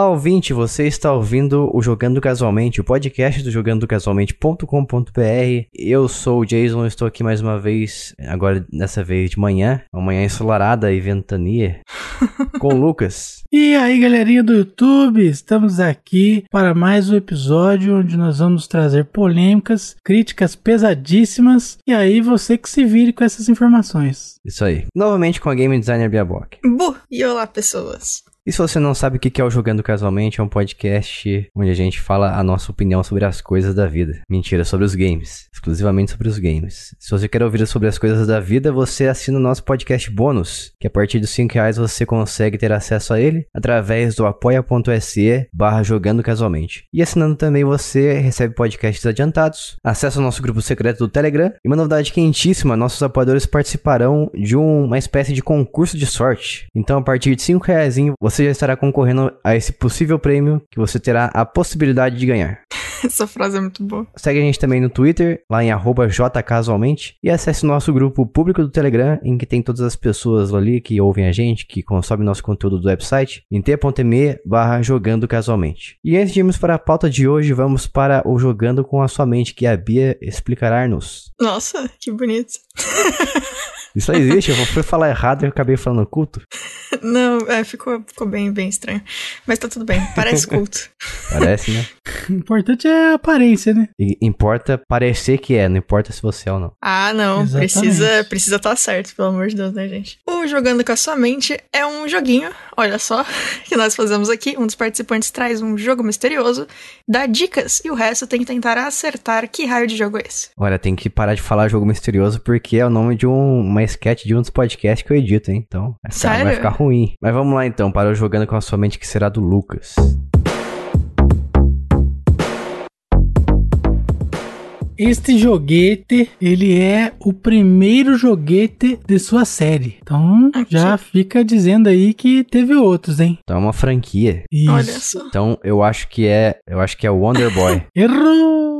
Olá, ouvinte, você está ouvindo o Jogando Casualmente, o podcast do jogandocasualmente.com.br. Eu sou o Jason, estou aqui mais uma vez, agora dessa vez de manhã, uma manhã ensolarada e ventania, com o Lucas. E aí, galerinha do YouTube, estamos aqui para mais um episódio onde nós vamos trazer polêmicas, críticas pesadíssimas, e aí você que se vire com essas informações. Isso aí. Novamente com a game designer Bia Bock. Bu! E olá, pessoas. E se você não sabe o que é o Jogando Casualmente, é um podcast onde a gente fala a nossa opinião sobre as coisas da vida. Mentira, sobre os games. Exclusivamente sobre os games. Se você quer ouvir sobre as coisas da vida, você assina o nosso podcast bônus, que a partir dos 5 reais você consegue ter acesso a ele através do apoia.se barra Jogando Casualmente. E assinando também você recebe podcasts adiantados, acesso ao nosso grupo secreto do Telegram e uma novidade quentíssima, nossos apoiadores participarão de uma espécie de concurso de sorte. Então a partir de 5 reais você já estará concorrendo a esse possível prêmio que você terá a possibilidade de ganhar. Essa frase é muito boa. Segue a gente também no Twitter, lá em jcasualmente, e acesse o nosso grupo público do Telegram, em que tem todas as pessoas ali que ouvem a gente, que consomem nosso conteúdo do website, em t.me barra jogando casualmente. E antes de irmos para a pauta de hoje, vamos para o Jogando com a Sua Mente, que a Bia explicará-nos. Nossa, que bonito. Isso aí existe, eu fui falar errado e acabei falando culto. Não, é, ficou, ficou bem, bem estranho. Mas tá tudo bem, parece culto. Parece, né? O importante é a aparência, né? E importa parecer que é, não importa se você é ou não. Ah, não, Exatamente. precisa precisa estar certo, pelo amor de Deus, né, gente? O Jogando com a Sua Mente é um joguinho, olha só, que nós fazemos aqui. Um dos participantes traz um jogo misterioso, dá dicas, e o resto tem que tentar acertar que raio de jogo é esse. Olha, tem que parar de falar jogo misterioso porque é o nome de um, uma sketch de um dos podcasts que eu edito, hein? Então, vai ficar, Sério? vai ficar ruim. Mas vamos lá então, para o Jogando com a Sua Mente, que será do Lucas. Este joguete, ele é o primeiro joguete de sua série. Então, Aqui. já fica dizendo aí que teve outros, hein? Então é uma franquia. Isso. Olha só. Então eu acho que é. Eu acho que é o Wonder Boy. Errou!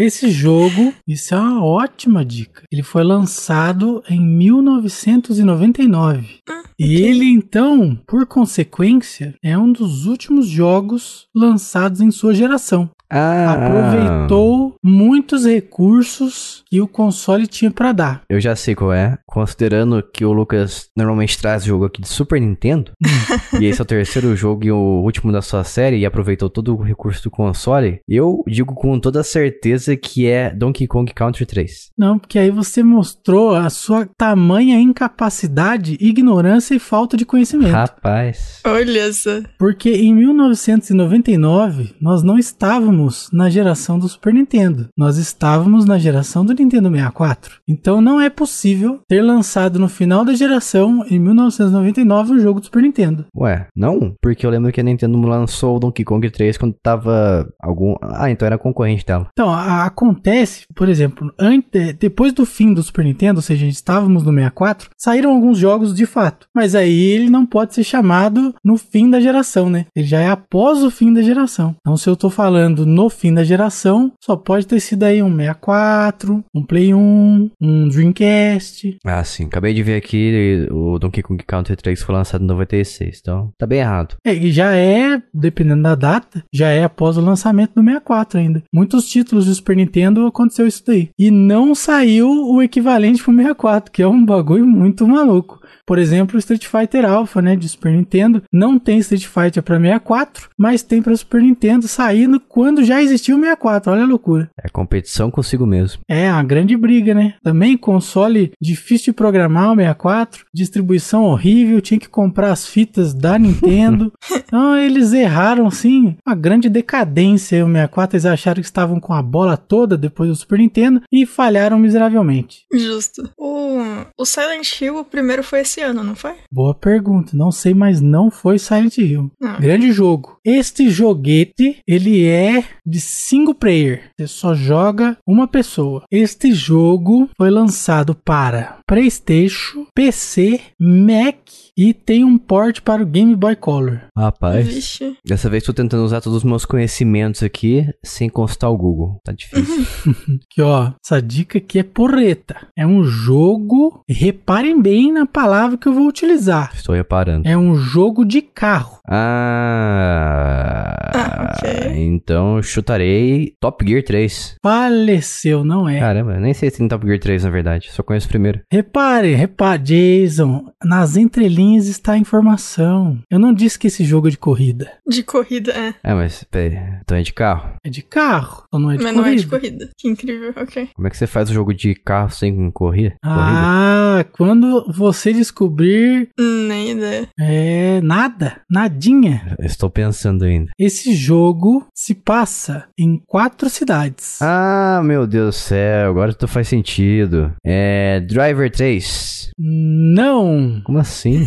Esse jogo, isso é uma ótima dica. Ele foi lançado em 1999. E ele, então, por consequência, é um dos últimos jogos lançados em sua geração. Ah! Aproveitou muitos recursos que o console tinha para dar. Eu já sei qual é. Considerando que o Lucas normalmente traz jogo aqui de Super Nintendo, e esse é o terceiro jogo e o último da sua série, e aproveitou todo o recurso do console, eu digo com toda certeza que é Donkey Kong Country 3. Não, porque aí você mostrou a sua tamanha incapacidade, ignorância e falta de conhecimento. Rapaz. Olha só. Porque em 1999 nós não estávamos na geração do Super Nintendo, nós estávamos na geração do Nintendo 64. Então não é possível ter lançado no final da geração, em 1999, o jogo do Super Nintendo. Ué, não? Porque eu lembro que a Nintendo lançou o Donkey Kong 3 quando tava algum. Ah, então era concorrente dela. Então, a- acontece, por exemplo, ante- depois do fim do Super Nintendo, ou seja, estávamos no 64, saíram alguns jogos de fato. Mas aí ele não pode ser chamado no fim da geração, né? Ele já é após o fim da geração. Então, se eu tô falando no fim da geração, só pode ter sido aí um 64, um Play 1, um Dreamcast. Ah, sim. Acabei de ver aqui o Donkey Kong Country 3 foi lançado em 96. Então, tá bem errado. É, e já é, dependendo da data, já é após o lançamento do 64 ainda. Muitos títulos do Super Nintendo aconteceu isso daí. E não saiu o equivalente pro 64, que é um bagulho muito maluco. Por exemplo, Street Fighter Alpha, né, de Super Nintendo, não tem Street Fighter para 64, mas tem para Super Nintendo saindo quando já existiu o 64. Olha a loucura. É competição consigo mesmo. É, uma grande briga, né? Também console difícil de programar o 64, distribuição horrível, tinha que comprar as fitas da Nintendo. então eles erraram, sim, uma grande decadência. O 64 eles acharam que estavam com a bola toda depois do Super Nintendo e falharam miseravelmente. Justo. O, o Silent Hill, o primeiro foi esse ano, não foi? Boa pergunta, não sei, mas não foi Silent Hill. Não. Grande jogo. Este joguete, ele é de single player. Você só joga uma pessoa. Este jogo foi lançado para PlayStation, PC, Mac e tem um port para o Game Boy Color. Rapaz, Vixe. dessa vez tô tentando usar todos os meus conhecimentos aqui sem consultar o Google. Tá difícil. Que ó, essa dica aqui é porreta. É um jogo, reparem bem na palavra que eu vou utilizar. Estou reparando. É um jogo de carro. Ah. Ah, ok. Então chutarei Top Gear 3. Faleceu, não é? Caramba, eu nem sei se tem Top Gear 3 na verdade. Só conheço o primeiro. Repare, repare, Jason, nas entrelinhas está a informação. Eu não disse que esse jogo é de corrida. De corrida, é. É, mas peraí. Então é de carro. É de carro, só não é de Mas corrida. não é de corrida. Que incrível, ok. Como é que você faz o jogo de carro sem correr? Corrida? Ah, quando você descobrir, Nem ideia. é nada, nadinha. Eu Estou pensando ainda. Esse jogo se passa em quatro cidades. Ah, meu Deus do céu, agora tudo faz sentido. É. Driver 3. Não, Como assim?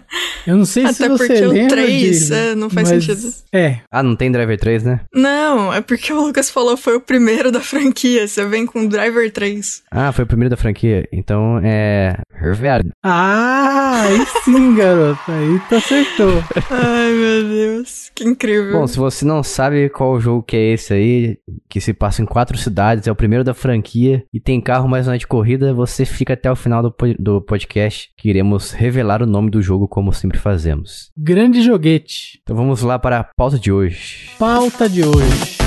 eu não sei se Até você porque o lembra três, disso, é, não faz mas- sentido. É, ah, não tem Driver 3, né? Não, é porque o Lucas falou foi o primeiro da franquia. Você vem com Driver 3. Ah, foi o primeiro da franquia. Então é. Hervé. Ah, aí sim, garoto. Aí tu acertou. Ai, meu Deus. Que incrível. Bom, se você não sabe qual jogo que é esse aí, que se passa em quatro cidades, é o primeiro da franquia e tem carro, mas não é de corrida, você fica até o final do, po- do podcast, que iremos revelar o nome do jogo como sempre fazemos. Grande joguete. Então vamos lá para a pauta de hoje. Pauta de hoje.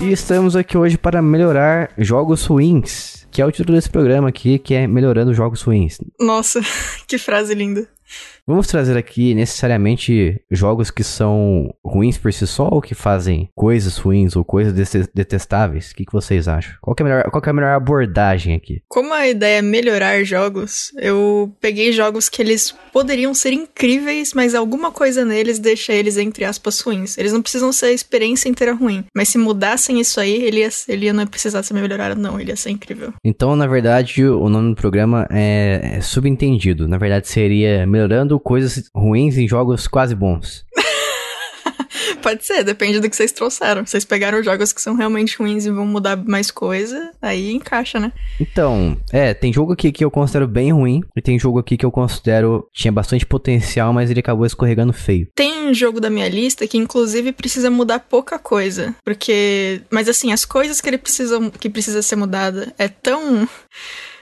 E estamos aqui hoje para melhorar jogos ruins, que é o título desse programa aqui, que é Melhorando Jogos Ruins. Nossa, que frase linda. Vamos trazer aqui necessariamente jogos que são ruins por si só ou que fazem coisas ruins ou coisas dete- detestáveis? O que, que vocês acham? Qual é a melhor, qual é a melhor abordagem aqui? Como a ideia é melhorar jogos, eu peguei jogos que eles poderiam ser incríveis, mas alguma coisa neles deixa eles, entre aspas, ruins. Eles não precisam ser a experiência inteira ruim. Mas se mudassem isso aí, ele ia, ele ia não precisar ser melhorado, não. Ele ia ser incrível. Então, na verdade, o nome do programa é, é subentendido. Na verdade, seria melhorando coisas ruins em jogos quase bons. Pode ser, depende do que vocês trouxeram. Vocês pegaram jogos que são realmente ruins e vão mudar mais coisa, aí encaixa, né? Então, é, tem jogo aqui que eu considero bem ruim e tem jogo aqui que eu considero tinha bastante potencial, mas ele acabou escorregando feio. Tem um jogo da minha lista que, inclusive, precisa mudar pouca coisa. Porque. Mas assim, as coisas que ele precisa, que precisa ser mudada é tão.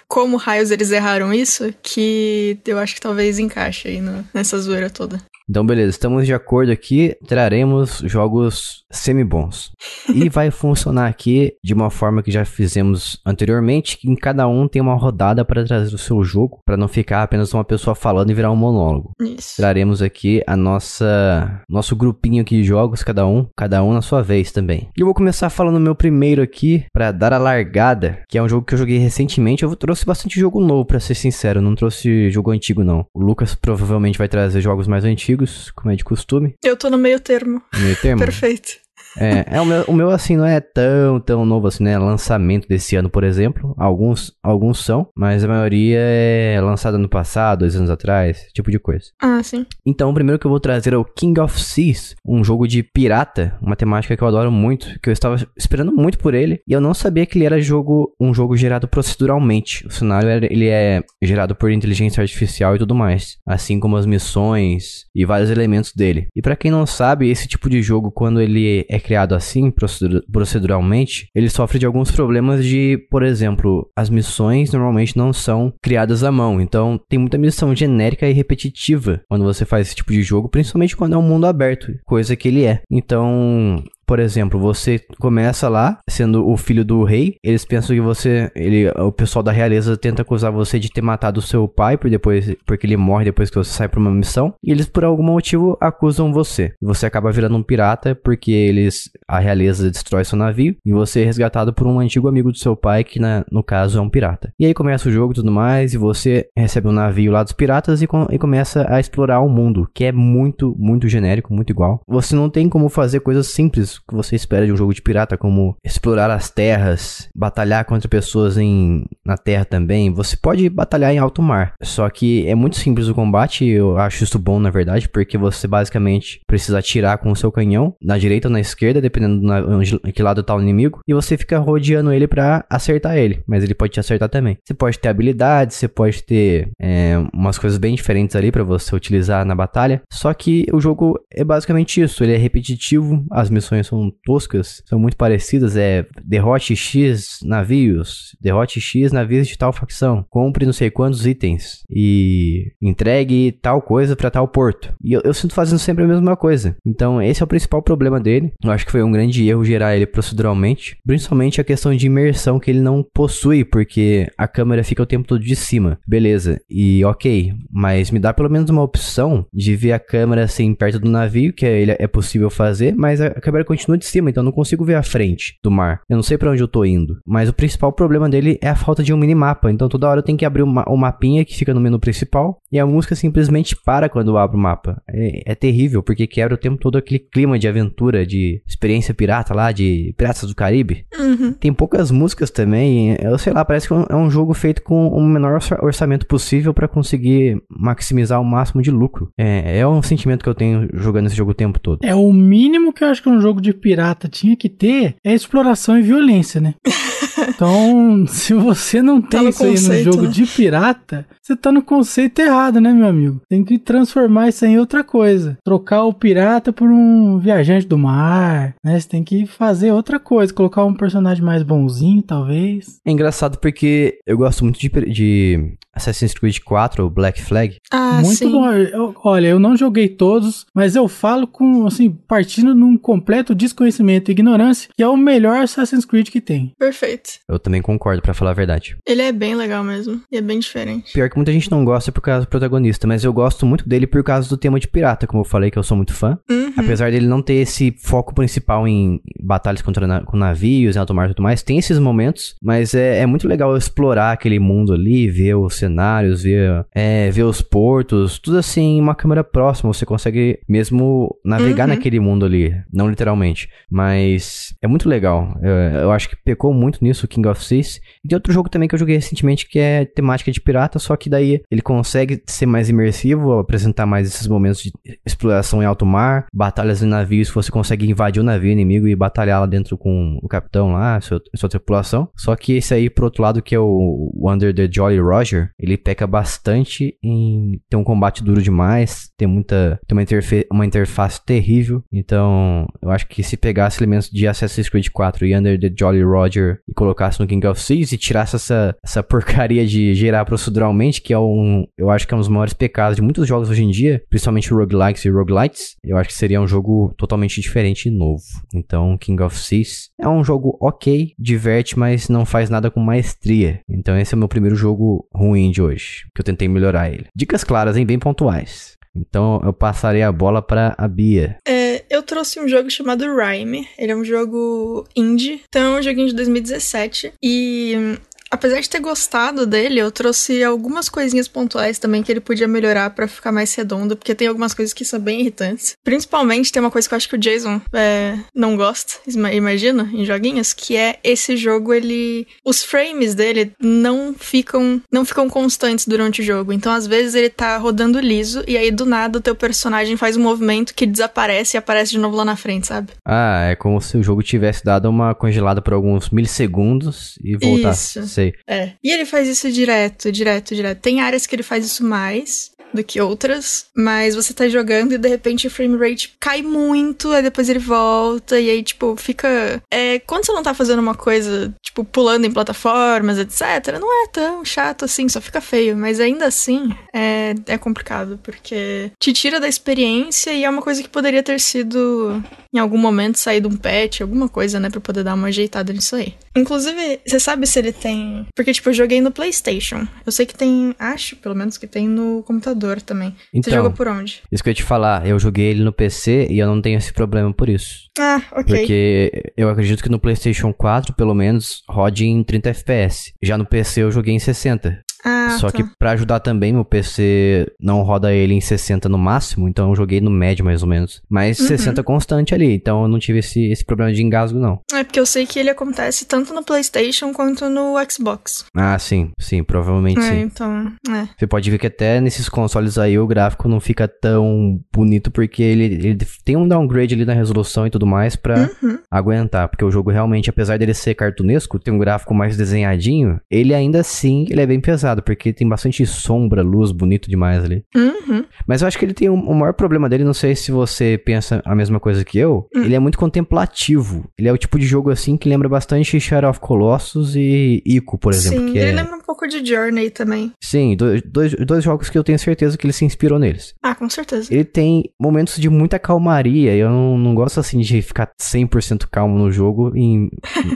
Como raios eles erraram isso, que eu acho que talvez encaixe aí no- nessa zoeira toda. Então, beleza, estamos de acordo aqui, traremos jogos semi-bons. E vai funcionar aqui de uma forma que já fizemos anteriormente, que em cada um tem uma rodada para trazer o seu jogo, para não ficar apenas uma pessoa falando e virar um monólogo. Isso. Traremos aqui a nossa nosso grupinho aqui de jogos, cada um, cada um na sua vez também. E eu vou começar falando o meu primeiro aqui para dar a largada, que é um jogo que eu joguei recentemente. Eu trouxe bastante jogo novo, para ser sincero, não trouxe jogo antigo não. O Lucas provavelmente vai trazer jogos mais antigos, como é de costume. Eu tô no meio termo. No meio termo. Perfeito. É, é o, meu, o meu, assim, não é tão, tão novo assim, né? Lançamento desse ano, por exemplo. Alguns, alguns são, mas a maioria é lançado ano passado, dois anos atrás, esse tipo de coisa. Ah, sim. Então, o primeiro que eu vou trazer é o King of Seas, um jogo de pirata, uma temática que eu adoro muito, que eu estava esperando muito por ele, e eu não sabia que ele era jogo, um jogo gerado proceduralmente. O cenário ele é gerado por inteligência artificial e tudo mais, assim como as missões e vários elementos dele. E pra quem não sabe, esse tipo de jogo quando ele é criado assim, procedura- proceduralmente, ele sofre de alguns problemas de, por exemplo, as missões normalmente não são criadas à mão. Então, tem muita missão genérica e repetitiva quando você faz esse tipo de jogo, principalmente quando é um mundo aberto, coisa que ele é. Então, por exemplo, você começa lá sendo o filho do rei. Eles pensam que você, ele, o pessoal da realeza tenta acusar você de ter matado seu pai por depois, porque ele morre depois que você sai para uma missão. E eles por algum motivo acusam você. Você acaba virando um pirata porque eles, a realeza destrói seu navio e você é resgatado por um antigo amigo do seu pai que na- no caso é um pirata. E aí começa o jogo e tudo mais e você recebe um navio lá dos piratas e, com- e começa a explorar o mundo, que é muito, muito genérico, muito igual. Você não tem como fazer coisas simples que você espera de um jogo de pirata, como explorar as terras, batalhar contra pessoas em, na terra também. Você pode batalhar em alto mar, só que é muito simples o combate, eu acho isso bom na verdade, porque você basicamente precisa atirar com o seu canhão, na direita ou na esquerda, dependendo de que lado tá o inimigo, e você fica rodeando ele para acertar ele, mas ele pode te acertar também. Você pode ter habilidades, você pode ter é, umas coisas bem diferentes ali para você utilizar na batalha, só que o jogo é basicamente isso, ele é repetitivo, as missões são toscas, são muito parecidas, é derrote X navios, derrote X navios de tal facção, compre não sei quantos itens e entregue tal coisa para tal porto. E eu, eu sinto fazendo sempre a mesma coisa. Então, esse é o principal problema dele. Eu acho que foi um grande erro gerar ele proceduralmente, principalmente a questão de imersão que ele não possui, porque a câmera fica o tempo todo de cima. Beleza, e ok, mas me dá pelo menos uma opção de ver a câmera assim perto do navio, que é, é possível fazer, mas a câmera continua de cima, então eu não consigo ver a frente do mar. Eu não sei para onde eu tô indo. Mas o principal problema dele é a falta de um minimapa, então toda hora eu tenho que abrir o uma, um mapinha que fica no menu principal e a música simplesmente para quando eu abro o mapa. É, é terrível, porque quebra o tempo todo aquele clima de aventura, de experiência pirata lá, de Piratas do Caribe. Uhum. Tem poucas músicas também, eu sei lá, parece que é um jogo feito com o menor orçamento possível para conseguir maximizar o máximo de lucro. É, é um sentimento que eu tenho jogando esse jogo o tempo todo. É o mínimo que eu acho que um jogo de pirata tinha que ter é exploração e violência, né? Então, se você não tem tá isso aí no jogo né? de pirata, você tá no conceito errado, né, meu amigo? Tem que transformar isso em outra coisa. Trocar o pirata por um viajante do mar, né? Você tem que fazer outra coisa, colocar um personagem mais bonzinho, talvez. É engraçado porque eu gosto muito de, de Assassin's Creed 4, o Black Flag. Ah, muito sim. bom. Eu, olha, eu não joguei todos, mas eu falo com, assim, partindo num completo desconhecimento e ignorância, que é o melhor Assassin's Creed que tem. Perfeito. Eu também concordo, para falar a verdade. Ele é bem legal mesmo, e é bem diferente. Pior que muita gente não gosta por causa do protagonista, mas eu gosto muito dele por causa do tema de pirata, como eu falei que eu sou muito fã. Uhum. Apesar dele não ter esse foco principal em batalhas contra na com navios, em alto mar e tudo mais, tem esses momentos, mas é, é muito legal explorar aquele mundo ali, ver os cenários, ver, é, ver os portos, tudo assim, uma câmera próxima, você consegue mesmo navegar uhum. naquele mundo ali, não literalmente, mas é muito legal. Eu, eu acho que pecou muito nisso o King of Seas. E tem outro jogo também que eu joguei recentemente que é temática de pirata, só que daí ele consegue ser mais imersivo, apresentar mais esses momentos de exploração em alto mar, batalhas em navios, você consegue invadir o navio inimigo e batalhar lá dentro com o capitão lá, sua, sua tripulação. Só que esse aí, por outro lado, que é o Under the Jolly Roger, ele peca bastante em ter um combate duro demais, tem muita, uma, interfe uma interface terrível. Então, eu acho que se pegasse elementos de Assassin's Creed 4 e Under the Jolly Roger e colocasse no King of Thieves e tirasse essa, essa porcaria de gerar proceduralmente, que é um, eu acho que é um dos maiores pecados de muitos jogos hoje em dia, principalmente roguelikes e roguelites, eu acho que seria um jogo totalmente diferente e novo. Então, King of Thieves é um jogo ok, diverte, mas não faz nada com maestria. Então, esse é o meu primeiro jogo ruim de hoje, que eu tentei melhorar ele. Dicas claras, hein? Bem pontuais. Então eu passarei a bola para a Bia. É, eu trouxe um jogo chamado Rhyme. Ele é um jogo indie. Então é um joguinho de 2017. E apesar de ter gostado dele, eu trouxe algumas coisinhas pontuais também que ele podia melhorar para ficar mais redondo, porque tem algumas coisas que são bem irritantes. Principalmente tem uma coisa que eu acho que o Jason é, não gosta, imagina, em joguinhos, que é esse jogo, ele. Os frames dele não ficam. não ficam constantes durante o jogo. Então, às vezes, ele tá rodando liso e aí do nada o teu personagem faz um movimento que desaparece e aparece de novo lá na frente, sabe? Ah, é como se o jogo tivesse dado uma congelada por alguns milissegundos e voltasse. Isso sei. É. E ele faz isso direto, direto, direto. Tem áreas que ele faz isso mais do que outras, mas você tá jogando e de repente o frame rate cai muito, aí depois ele volta, e aí, tipo, fica. É, quando você não tá fazendo uma coisa, tipo, pulando em plataformas, etc., não é tão chato assim, só fica feio, mas ainda assim é, é complicado, porque te tira da experiência e é uma coisa que poderia ter sido em algum momento saído um patch, alguma coisa, né, pra poder dar uma ajeitada nisso aí. Inclusive, você sabe se ele tem. Porque, tipo, eu joguei no PlayStation. Eu sei que tem. Acho, pelo menos, que tem no computador também. Então, você jogou por onde? Isso que eu ia te falar. Eu joguei ele no PC e eu não tenho esse problema por isso. Ah, ok. Porque eu acredito que no PlayStation 4, pelo menos, rode em 30 FPS. Já no PC eu joguei em 60. Ah, Só tá. que pra ajudar também, meu PC não roda ele em 60 no máximo, então eu joguei no médio mais ou menos. Mas Uhum. 60 constante ali, então eu não tive esse, esse problema de engasgo, não. É porque eu sei que ele acontece tanto no PlayStation quanto no Xbox. Ah, sim, sim, provavelmente É, sim. então, é. Você pode ver que até nesses consoles aí o gráfico não fica tão bonito porque ele, ele tem um downgrade ali na resolução e tudo mais pra Uhum. aguentar, porque o jogo realmente, apesar dele ser cartunesco, tem um gráfico mais desenhadinho, ele ainda assim, ele é bem pesado, porque tem bastante sombra, luz, bonito demais ali. Uhum. Mas eu acho que ele tem um, o maior problema dele, não sei se você pensa a mesma coisa que eu, Hum. ele é muito contemplativo. Ele é o tipo de jogo assim que lembra bastante Shadow of Colossus e Ico, por exemplo, Sim, ele é... lembra um pouco de Journey também. Sim, dois, dois, dois jogos que eu tenho certeza que ele se inspirou neles. Ah, com certeza. Ele tem momentos de muita calmaria. Eu não, não gosto assim de ficar 100% calmo no jogo em-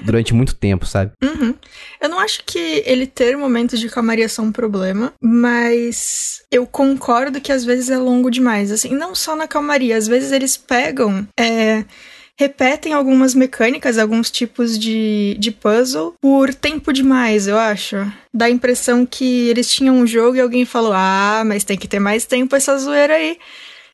durante muito tempo, sabe? Uhum. Eu não acho que ele ter momentos de calmaria são um problema, mas eu concordo que às vezes é longo demais. Assim, não só na calmaria, às vezes eles pegam. é, Repetem algumas mecânicas, alguns tipos de, de puzzle por tempo demais, eu acho. Dá a impressão que eles tinham um jogo e alguém falou: Ah, mas tem que ter mais tempo essa zoeira aí.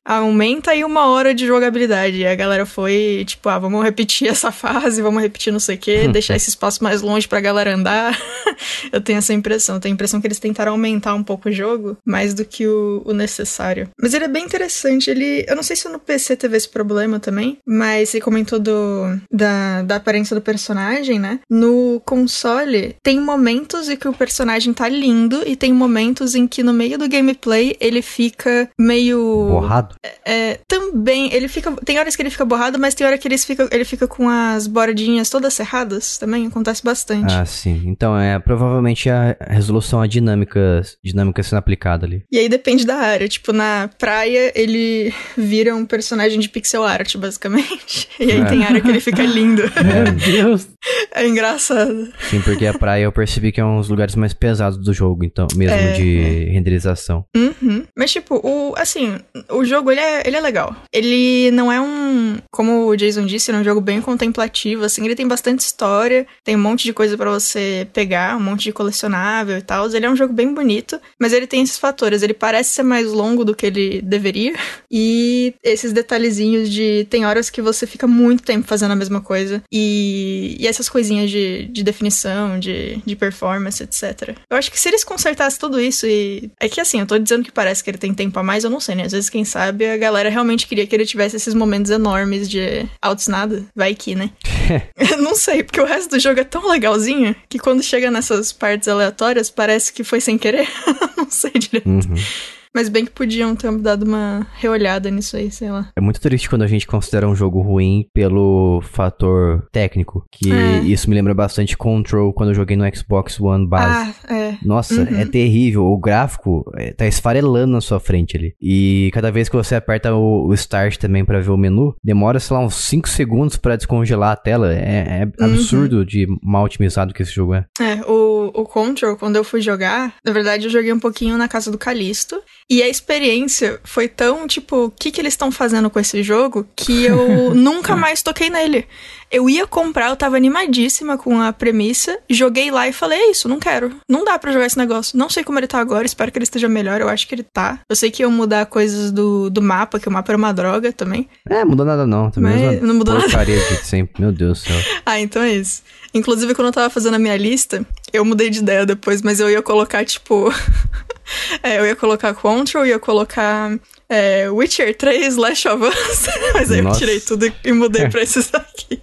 Aumenta aí uma hora de jogabilidade. E a galera foi, tipo, ah, vamos repetir essa fase, vamos repetir não sei o quê, deixar esse espaço mais longe pra galera andar. eu tenho essa impressão. Eu tenho a impressão que eles tentaram aumentar um pouco o jogo, mais do que o, o necessário. Mas ele é bem interessante. Ele. Eu não sei se no PC teve esse problema também, mas você comentou do, da, da aparência do personagem, né? No console, tem momentos em que o personagem tá lindo e tem momentos em que no meio do gameplay ele fica meio. Borrado. É, também, ele fica. Tem horas que ele fica borrado, mas tem hora que ele fica, ele fica com as bordinhas todas cerradas também. Acontece bastante. Ah, sim. Então é provavelmente a resolução a dinâmica, dinâmica sendo aplicada ali. E aí depende da área. Tipo, na praia ele vira um personagem de pixel art, basicamente. E aí É. tem área que ele fica lindo. Meu Deus. É engraçado. Sim, porque a praia eu percebi que é um dos lugares mais pesados do jogo, então, mesmo É, de renderização. Uhum. Mas, tipo, o, assim, o jogo, ele é, ele é legal. Ele não é um... Como o Jason disse, ele é um jogo bem contemplativo, assim. Ele tem bastante história, tem um monte de coisa pra você pegar, um monte de colecionável e tal. Ele é um jogo bem bonito, mas ele tem esses fatores. Ele parece ser mais longo do que ele deveria. E esses detalhezinhos de... Tem horas que você fica muito tempo fazendo a mesma coisa. E, e essas coisinhas de, de definição, de, de performance, etc. Eu acho que se eles consertassem tudo isso e... É que assim, eu tô dizendo que parece que ele tem tempo a mais, eu não sei, né? Às vezes, quem sabe, a galera realmente queria que ele tivesse esses momentos enormes de altos nada. Vai que, né? Não sei, porque o resto do jogo é tão legalzinho que quando chega nessas partes aleatórias parece que foi sem querer. não sei direito. Uhum. Mas bem que podiam ter dado uma reolhada nisso aí, sei lá. É muito triste quando a gente considera um jogo ruim pelo fator técnico, que É. isso me lembra bastante Control quando eu joguei no Xbox One base. Ah, é. Nossa, Uhum. é terrível. O gráfico é, tá esfarelando na sua frente ali. E cada vez que você aperta o, o Start também pra ver o menu, demora, sei lá, uns 5 segundos pra descongelar a tela. É, é Uhum. absurdo de mal otimizado que esse jogo é. É, o, o Control, quando eu fui jogar, na verdade eu joguei um pouquinho na casa do Calisto. E a experiência foi tão, tipo, o que, que eles estão fazendo com esse jogo que eu nunca mais toquei nele. Eu ia comprar, eu tava animadíssima com a premissa, joguei lá e falei, é isso, não quero. Não dá pra jogar esse negócio. Não sei como ele tá agora, espero que ele esteja melhor, eu acho que ele tá. Eu sei que iam mudar coisas do, do mapa, que o mapa era uma droga também. É, mudou nada não. Também Mas não mudou nada. de sempre. Meu Deus do céu. Ah, então é isso. Inclusive, quando eu tava fazendo a minha lista, eu mudei de ideia depois, mas eu ia colocar, tipo. é, eu ia colocar Control, ia colocar é, Witcher 3, Last of Us. mas aí Nossa. eu tirei tudo e mudei pra esses aqui.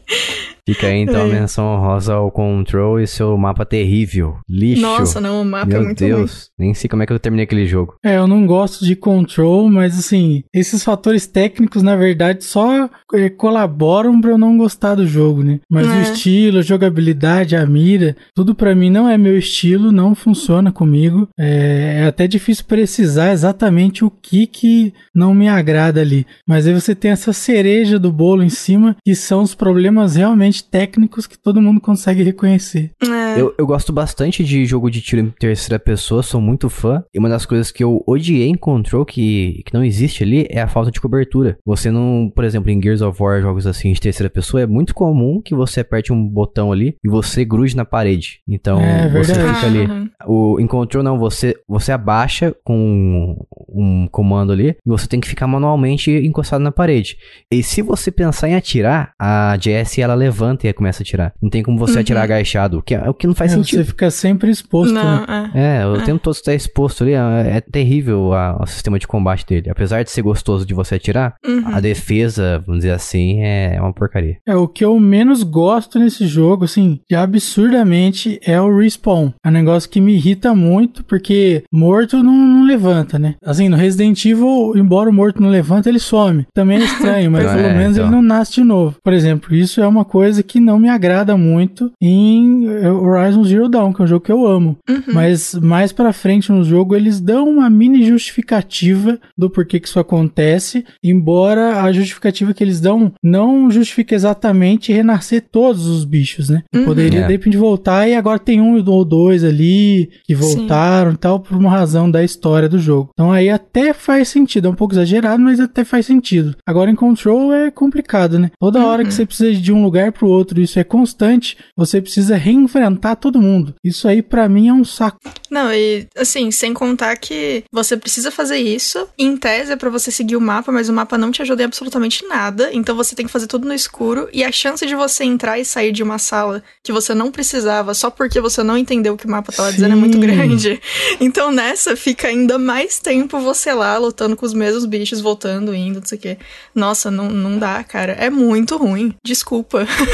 Fica aí então a É. menção honrosa ao Control e seu mapa terrível. Lixo. Nossa, não, o mapa Meu é muito Deus. Nem sei como é que eu terminei aquele jogo. É, eu não gosto de control, mas assim, esses fatores técnicos, na verdade, só eh, colaboram pra eu não gostar do jogo, né? Mas o É. estilo, a jogabilidade, a mira, tudo pra mim não é meu estilo, não funciona comigo. É, é até difícil precisar exatamente o que que não me agrada ali. Mas aí você tem essa cereja do bolo em cima, que são os problemas realmente extremamente técnicos que todo mundo consegue reconhecer. É. Eu, eu gosto bastante de jogo de tiro em terceira pessoa, sou muito fã. E uma das coisas que eu odiei em Control, que, que não existe ali, é a falta de cobertura. Você não, por exemplo, em Gears of War, jogos assim de terceira pessoa, é muito comum que você aperte um botão ali e você grude na parede. Então, É você verdade. fica ali. Aham. O, em Control não, você, você abaixa com um comando ali e você tem que ficar manualmente encostado na parede. E se você pensar em atirar, a JS ela levanta e começa a atirar. Não tem como você Uhum. atirar agachado, o que, é o que não faz É, sentido. você fica sempre exposto, né? Não, é. É, o tempo todo está exposto ali, é, é terrível a- o sistema de combate dele. Apesar de ser gostoso de você atirar, Uhum. a defesa, vamos dizer assim, é uma porcaria. É, o que eu menos gosto nesse jogo, assim, de absurdamente, é o respawn. É um negócio que me irrita muito, porque morto não, não levanta, né? Assim, no Resident Evil, embora o morto não levanta, ele some. Também é estranho, mas É, pelo menos então. ele não nasce de novo. Por exemplo, isso é uma coisa que não me agrada muito em eh, Horizon Zero Dawn, que é um jogo que eu amo. Uhum. Mas mais pra frente no jogo eles dão uma mini justificativa do porquê que isso acontece, embora a justificativa que eles dão não justifique exatamente renascer todos os bichos, né? Uhum. Poderia É. de repente voltar e agora tem um ou dois ali que voltaram e tal por uma razão da história do jogo. Então aí até faz sentido, é um pouco exagerado, mas até faz sentido. Agora em Control é complicado, né? Toda hora Uhum. que você precisa de um lugar pro outro, isso é constante, você precisa reenfrentar todo mundo. Isso aí pra mim é um saco. Não, e assim, sem contar que você precisa fazer isso. Em tese é pra você seguir o mapa, mas o mapa não te ajuda em absolutamente nada. Então você tem que fazer tudo no escuro. E a chance de você entrar e sair de uma sala que você não precisava só porque você não entendeu o que o mapa tava dizendo é muito Sim. grande. Então nessa fica ainda mais tempo você lá lutando com os mesmos bichos, voltando, indo, não sei o quê. Nossa, não, não dá, cara. É muito ruim. Desculpa.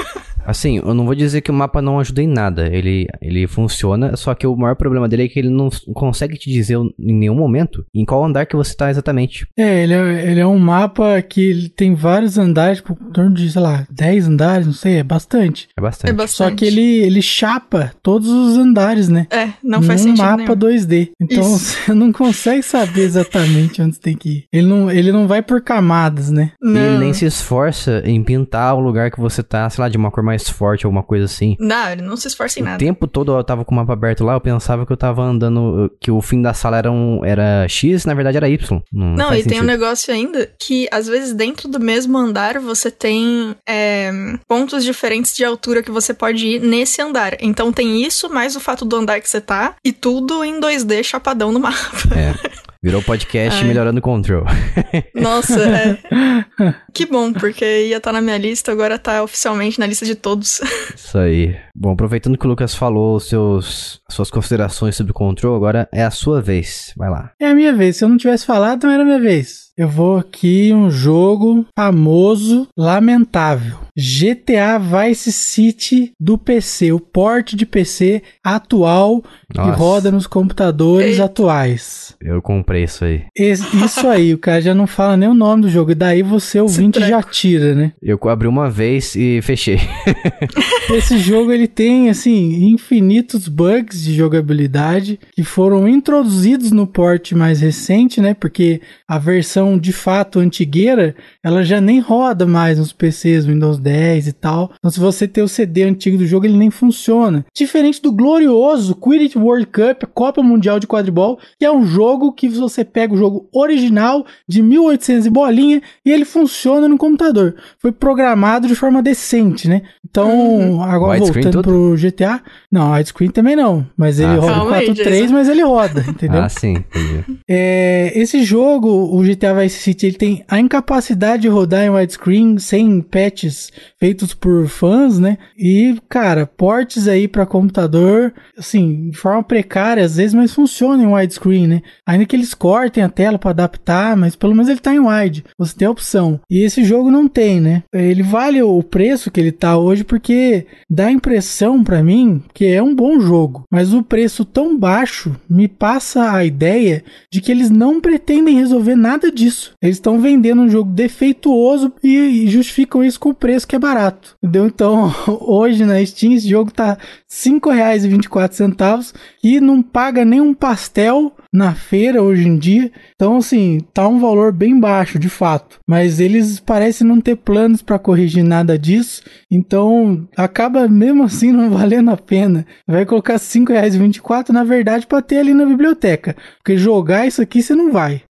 Assim, eu não vou dizer que o mapa não ajuda em nada. Ele, ele funciona, só que o maior problema dele é que ele não consegue te dizer em nenhum momento em qual andar que você tá exatamente. É, ele é, ele é um mapa que ele tem vários andares, tipo, em torno de, sei lá, 10 andares, não sei, é bastante. É bastante. É bastante. Só que ele, ele chapa todos os andares, né? É, não faz Num sentido mapa nenhum. 2D. Então Isso. você não consegue saber exatamente onde você tem que ir. Ele não, ele não vai por camadas, né? E ele Não. nem se esforça em pintar o lugar que você tá, sei lá, de uma cor mais forte, alguma coisa assim. Não, ele não se esforça em O nada. tempo todo eu tava com o mapa aberto lá, eu pensava que eu tava andando, que o fim da sala era, um, era X, na verdade era Y. Não, Não, e tem um sentido. negócio ainda que, às vezes, dentro do mesmo andar, você tem é, pontos diferentes de altura que você pode ir nesse andar. Então tem isso, mais o fato do andar que você tá, e tudo em 2D chapadão no mapa. É. Virou podcast Ai. melhorando o control. Nossa, é. Que bom, porque ia estar na minha lista, agora tá oficialmente na lista de todos. Isso aí. Bom, aproveitando que o Lucas falou seus, suas considerações sobre o control, agora é a sua vez. Vai lá. É a minha vez. Se eu não tivesse falado, não era a minha vez. Eu vou aqui um jogo famoso, lamentável. GTA Vice City do PC, o porte de PC atual que Nossa. roda nos computadores Eita. atuais. Eu comprei isso aí. Esse- isso aí, o cara já não fala nem o nome do jogo, e daí você ouvinte já tira, né? Eu abri uma vez e fechei. Esse jogo ele tem assim infinitos bugs de jogabilidade que foram introduzidos no port mais recente, né? Porque a versão de fato antigueira, ela já nem roda mais nos PCs Windows 10 e tal. Então se você ter o CD antigo do jogo, ele nem funciona. Diferente do glorioso Quidditch World Cup, Copa Mundial de Quadribol, que é um jogo que você pega o jogo original de 1800 e bolinha e ele funciona no computador. Foi programado de forma decente, né? Então, agora Widescreen voltando pro GTA, não, widescreen também não, mas ele Ah, roda Calma aí, 4.3, Jason. mas ele roda, entendeu? Ah, sim. entendi. É, esse jogo, o GTA Vice City, ele tem a incapacidade de rodar em widescreen sem patches feitos por fãs, né? E, cara, portes aí pra computador, assim, de forma precária às vezes, mas funciona em widescreen, né? Ainda que eles cortem a tela pra adaptar, mas pelo menos ele tá em wide. Você tem a opção. E esse jogo não tem, né? Ele vale o preço que ele tá hoje porque dá a impressão pra mim que é um bom jogo, mas o preço tão baixo me passa a ideia de que eles não pretendem resolver nada disso. Eles estão vendendo um jogo defeituoso e justificam isso com o preço que é barato. Entendeu? Então, hoje na Steam esse jogo tá R$ 5,24 e não paga nem um pastel na feira hoje em dia. Então, assim, tá um valor bem baixo, de fato. Mas eles parecem não ter planos para corrigir nada disso. Então, acaba mesmo assim não valendo a pena. Vai colocar R$ 5,24 na verdade para ter ali na biblioteca. Porque jogar isso aqui você não vai.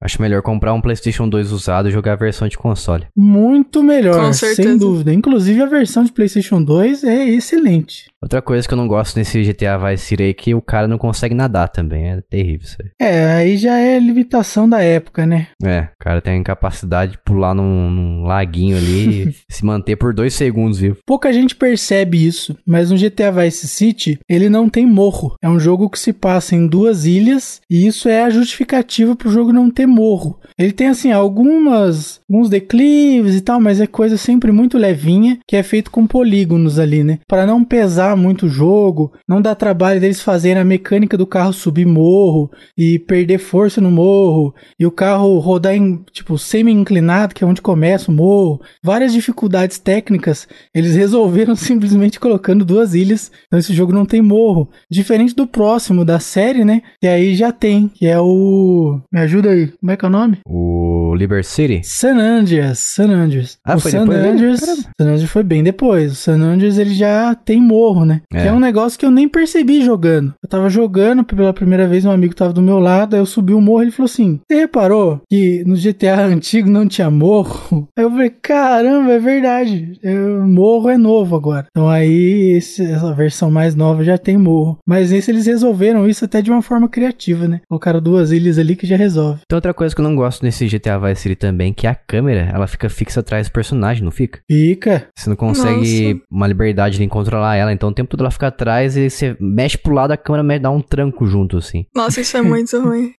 Acho melhor comprar um PlayStation 2 usado e jogar a versão de console. Muito melhor, sem dúvida. Inclusive a versão de PlayStation 2 é excelente. Outra coisa que eu não gosto nesse GTA Vice City é que o cara não consegue nadar também. É terrível isso aí. É, aí já é limitação da época, né? É, o cara tem a incapacidade de pular num, num laguinho ali e se manter por dois segundos vivo. Pouca gente percebe isso, mas no GTA Vice City ele não tem morro. É um jogo que se passa em duas ilhas e isso é a justificativa pro jogo não ter morro. Ele tem assim algumas alguns declives e tal, mas é coisa sempre muito levinha que é feito com polígonos ali, né? Para não pesar muito o jogo, não dá trabalho deles fazerem a mecânica do carro subir morro e perder força no morro e o carro rodar em tipo semi-inclinado, que é onde começa o morro. Várias dificuldades técnicas eles resolveram simplesmente colocando duas ilhas. Então esse jogo não tem morro, diferente do próximo da série, né? E aí já tem, que é o me ajuda aí, como é que é o nome? O Liber City? San Andreas, San Andreas. Ah, o foi San depois dele? Andreas, Caramba. San Andreas foi bem depois. O San Andreas ele já tem morro, né? É. Que é um negócio que eu nem percebi jogando. Eu tava jogando pela primeira vez, um amigo tava do meu lado, aí eu subi o morro e ele falou assim: Você reparou que no GTA antigo não tinha morro? Aí eu falei: Caramba, é verdade. Eu- morro é novo agora. Então aí esse- essa versão mais nova já tem morro. Mas esse eles resolveram isso até de uma forma criativa, né? Colocaram duas ilhas ali que já resolve. Tem outra coisa que eu não gosto nesse GTA Vice City também, que é a câmera, ela fica fixa atrás do personagem, não fica? Fica. Você não consegue Nossa. uma liberdade de controlar ela, então o tempo todo ela fica atrás e você mexe pro lado, a câmera me- dá um tranco junto, assim. Nossa, isso é muito ruim.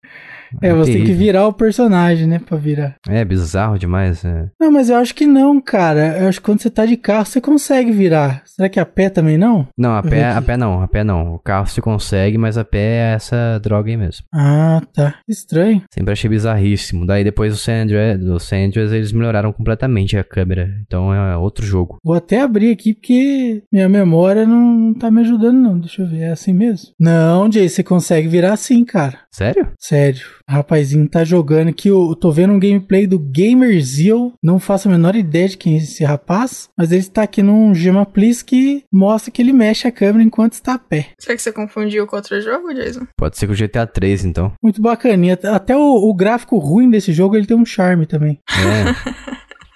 É, você tem que terrível. virar o personagem, né? Pra virar. É bizarro demais. é. Não, mas eu acho que não, cara. Eu acho que quando você tá de carro, você consegue virar. Será que a pé também não? Não, a eu pé, a pé não, a pé não. O carro se consegue, mas a pé é essa droga aí mesmo. Ah, tá. Estranho. Sempre achei bizarríssimo. Daí depois do San Andreas, San Andreas, eles melhoraram completamente a câmera. Então é outro jogo. Vou até abrir aqui porque minha memória não, não tá me ajudando, não. Deixa eu ver. É assim mesmo? Não, Jay, você consegue virar assim, cara. Sério? Sério. Rapazinho tá jogando aqui. Eu tô vendo um gameplay do Gamerzil. Não faço a menor ideia de quem é esse rapaz. Mas ele está aqui num Gema Please que mostra que ele mexe a câmera enquanto está a pé. Será que você confundiu com outro jogo, Jason? Pode ser com o GTA 3, então. Muito bacaninha. Até o, o gráfico ruim desse jogo ele tem um charme também. É.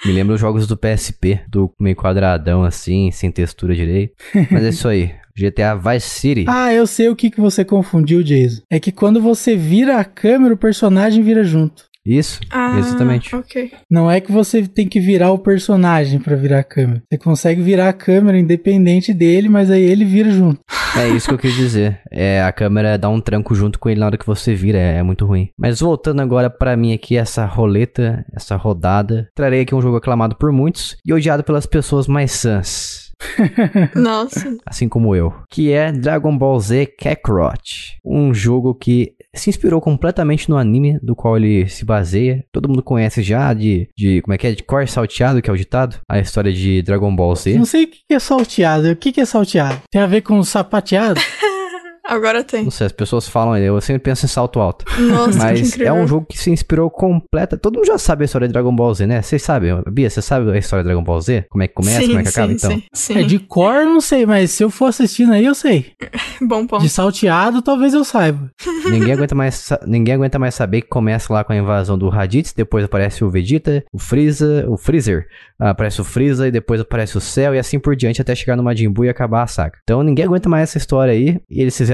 Me lembra os jogos do PSP, do meio quadradão assim, sem textura direito. Mas é isso aí. GTA Vice City. Ah, eu sei o que, que você confundiu, Jason. É que quando você vira a câmera, o personagem vira junto. Isso, Ah, exatamente. ok. Não é que você tem que virar o personagem pra virar a câmera. Você consegue virar a câmera independente dele, mas aí ele vira junto. É isso que eu quis dizer. É, a câmera dá um tranco junto com ele na hora que você vira, é, é muito ruim. Mas voltando agora pra mim aqui, essa roleta, essa rodada, trarei aqui um jogo aclamado por muitos e odiado pelas pessoas mais sãs. Nossa. assim como eu, que é Dragon Ball Z Kakarot, um jogo que se inspirou completamente no anime do qual ele se baseia. Todo mundo conhece já de, de como é que é, de cor salteado, que é o ditado, a história de Dragon Ball Z. Não sei o que é salteado. O que que é salteado? Tem a ver com sapateado? Agora tem. Não sei, as pessoas falam, eu sempre penso em salto alto. Nossa, Mas é um jogo que se inspirou completa. Todo mundo já sabe a história de Dragon Ball Z, né? Vocês sabem, Bia, você sabe a história de Dragon Ball Z? Como é que começa, sim, como é que acaba? sim, então, Sim, sim. É de cor, eu não sei, mas se eu for assistindo aí, eu sei. Bom ponto. De salteado, talvez eu saiba. Ninguém aguenta mais, ninguém aguenta mais saber que começa lá com a invasão do Raditz, depois aparece o Vegeta, o Freeza, o Freezer, ah, aparece o Freeza e depois aparece o Cell e assim por diante até chegar no Majin Buu e acabar a saga. Então ninguém aguenta mais essa história aí e eles fizeram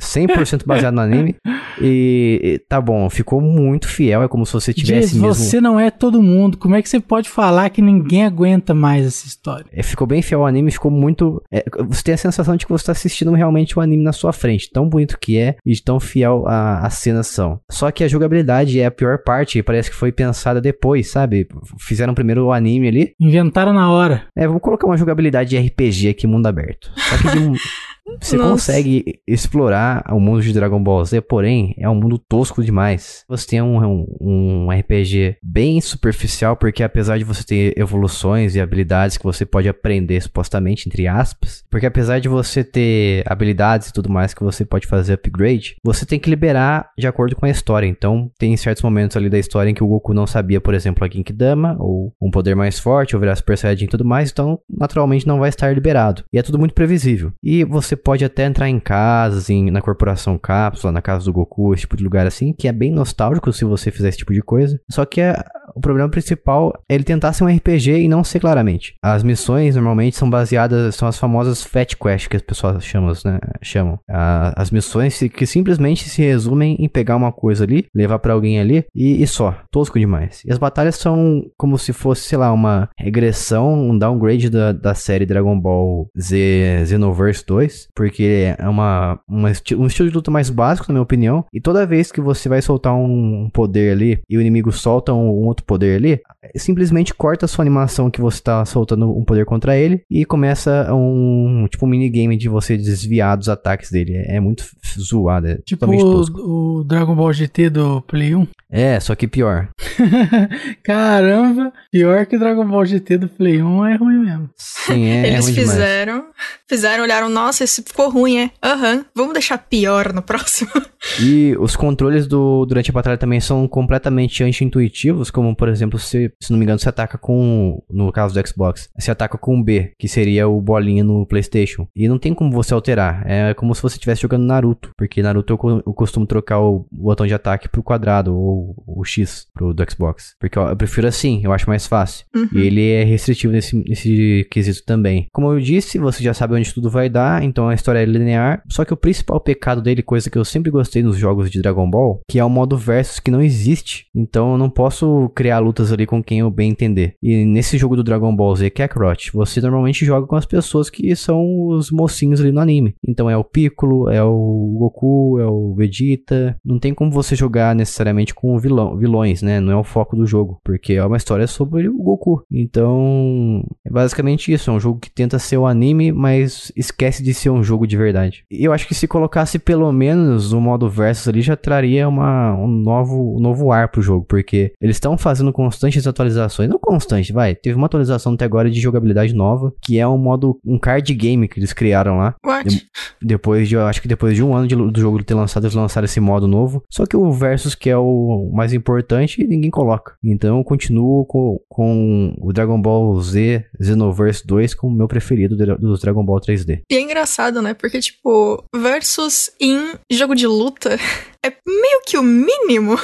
100% baseado no anime e, e tá bom, ficou muito fiel, é como se você tivesse Diz, mesmo... você não é todo mundo. Como é que você pode falar que ninguém aguenta mais essa história? É, ficou bem fiel ao anime, ficou muito. é, você tem a sensação de que você está assistindo realmente o anime na sua frente. Tão bonito que é e de tão fiel a- as cenas são. Só que a jogabilidade é a pior parte e parece que foi pensada depois, sabe? Fizeram primeiro o anime ali. Inventaram na hora. É, vamos colocar uma jogabilidade de RPG aqui, mundo aberto. Só que de um. Você Nossa. consegue explorar o mundo de Dragon Ball Z, porém, é um mundo tosco demais. Você tem um, um, um RPG bem superficial, porque apesar de você ter evoluções e habilidades que você pode aprender supostamente, entre aspas, porque apesar de você ter habilidades e tudo mais que você pode fazer upgrade, você tem que liberar de acordo com a história. Então, tem certos momentos ali da história em que o Goku não sabia, por exemplo, a Genkidama, ou um poder mais forte, ou virar Super Saiyajin e tudo mais, então, naturalmente, não vai estar liberado. E é tudo muito previsível. E você pode até entrar em casas, em, na Corporação Cápsula, na casa do Goku, esse tipo de lugar assim, que é bem nostálgico se você fizer esse tipo de coisa. Só que é, o problema principal é ele tentar ser um RPG e não ser claramente. As missões normalmente são baseadas, são as famosas Fat Quest que as pessoas chamam, né? chamam. A- as missões que simplesmente se resumem em pegar uma coisa ali, levar pra alguém ali e, e só. Tosco demais. E as batalhas são como se fosse, sei lá, uma regressão, um downgrade da, da série Dragon Ball Z Xenoverse 2, porque é uma, uma esti- um estilo de luta mais básico, na minha opinião, e toda vez que você vai soltar um poder ali e o inimigo solta um, um outro poder ali, simplesmente corta a sua animação que você tá soltando um poder contra ele e começa um tipo um minigame de você desviar dos ataques dele. É, é muito zoado, é Tipo o, o Dragon Ball GT do Play 1. É, só que pior. Caramba, pior que Dragon Ball GT do Play 1 é ruim mesmo. Sim, é, é Eles ruim demais. fizeram, fizeram, olharam, nossa, esse ficou ruim, é? Aham, vamos deixar pior no próximo. E os controles do, durante a batalha também são completamente anti-intuitivos, como por exemplo, se, se não me engano, você ataca com. No caso do Xbox, você ataca com o B, que seria o bolinha no PlayStation. E não tem como você alterar. É como se você estivesse jogando Naruto, porque Naruto eu, eu costumo trocar o botão de ataque pro quadrado ou o X pro do Xbox. Porque ó, eu prefiro assim, eu acho mais fácil. E ele é restritivo nesse, nesse quesito também. Como eu disse, você já sabe onde tudo vai dar, então a história linear. Só que o principal pecado dele, coisa que eu sempre gostei nos jogos de Dragon Ball, que é o modo versus que não existe. Então eu não posso criar lutas ali com quem eu bem entender. E nesse jogo do Dragon Ball Z Kakarot, você normalmente joga com as pessoas que são os mocinhos ali no anime. Então é o Piccolo, é o Goku, é o Vegeta. Não tem como você jogar necessariamente com vilão, vilões, né? Não é o foco do jogo, porque é uma história sobre o Goku. Então, é basicamente isso. É um jogo que tenta ser o anime, mas esquece de ser um jogo de verdade. Eu acho que se colocasse pelo menos o modo versus ali, já traria uma, um, novo, um novo ar pro jogo, porque eles estão fazendo constantes atualizações. Não constante, vai. Teve uma atualização até agora de jogabilidade nova, que é um modo, um card game que eles criaram lá. What? Depois de, eu acho que depois de um ano de- do jogo ter lançado, eles lançaram esse modo novo. Só que o Versus, que é o mais importante, ninguém coloca. Então eu continuo com, com o Dragon Ball Z Xenoverse 2 como meu preferido de- dos Dragon Ball 3D. E é engraçado, né? Porque, tipo, versus em jogo de luta é meio que o mínimo.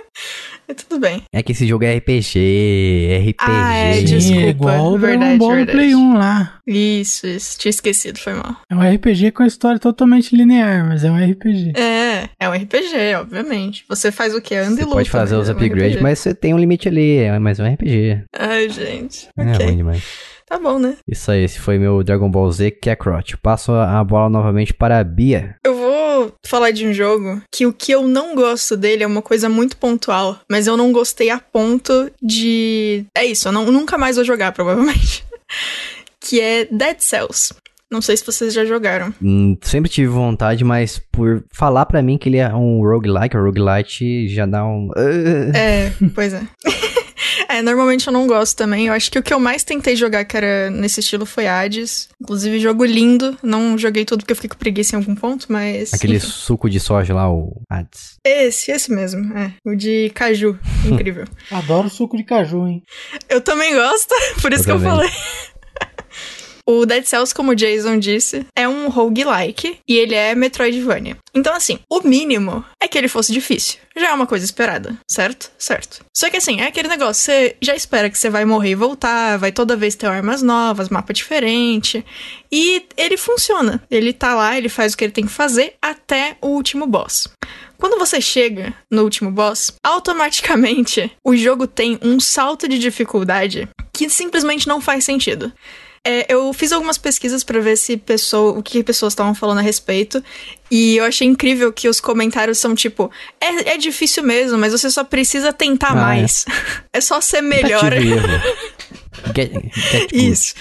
é tudo bem. É que esse jogo é RPG, RPG. Ah, é, desculpa, é igual verdade, do verdade. Play 1 lá. Isso, isso. Tinha esquecido, foi mal. É um RPG com a história totalmente linear, mas é um RPG. É, é um RPG, obviamente. Você faz o que? Anda e Você luta. pode fazer né? os É um upgrades, mas você tem um limite ali, é mais um RPG. Ai, gente. É ruim Ok. demais. Tá bom, né? Isso aí, esse foi meu Dragon Ball Z Kakarot. Passo a bola novamente para a Bia. Eu vou falar de um jogo que o que eu não gosto dele é uma coisa muito pontual, mas eu não gostei a ponto de. É isso, eu não, nunca mais vou jogar, provavelmente. que é Dead Cells. Não sei se vocês já jogaram. Hum, sempre tive vontade, mas por falar pra mim que ele é um roguelike, o roguelite já dá um. É, pois é. É, normalmente eu não gosto também. Eu acho que o que eu mais tentei jogar que era nesse estilo foi Hades. Inclusive, jogo lindo. Não joguei tudo porque eu fiquei com preguiça em algum ponto, mas. Aquele enfim. suco de soja lá, o Hades. Esse, esse mesmo. É. O de caju. Incrível. Adoro suco de caju, hein? Eu também gosto, por isso Eu que eu também. falei. O Dead Cells, como o Jason disse, é um roguelike e ele é Metroidvania. Então, assim, o mínimo é que ele fosse difícil. Já é uma coisa esperada, certo? Certo. Só que, assim, é aquele negócio, você já espera que você vai morrer e voltar, vai toda vez ter armas novas, mapa diferente. E ele funciona. Ele tá lá, ele faz o que ele tem que fazer até o último boss. Quando você chega no último boss, automaticamente o jogo tem um salto de dificuldade que simplesmente não faz sentido. É, eu fiz algumas pesquisas pra ver se pessoa, o que pessoas estavam falando a respeito. E eu achei incrível que os comentários são tipo: é, é difícil mesmo, mas você só precisa tentar Ah, é. mais. É. só ser melhor. Get, get. Isso.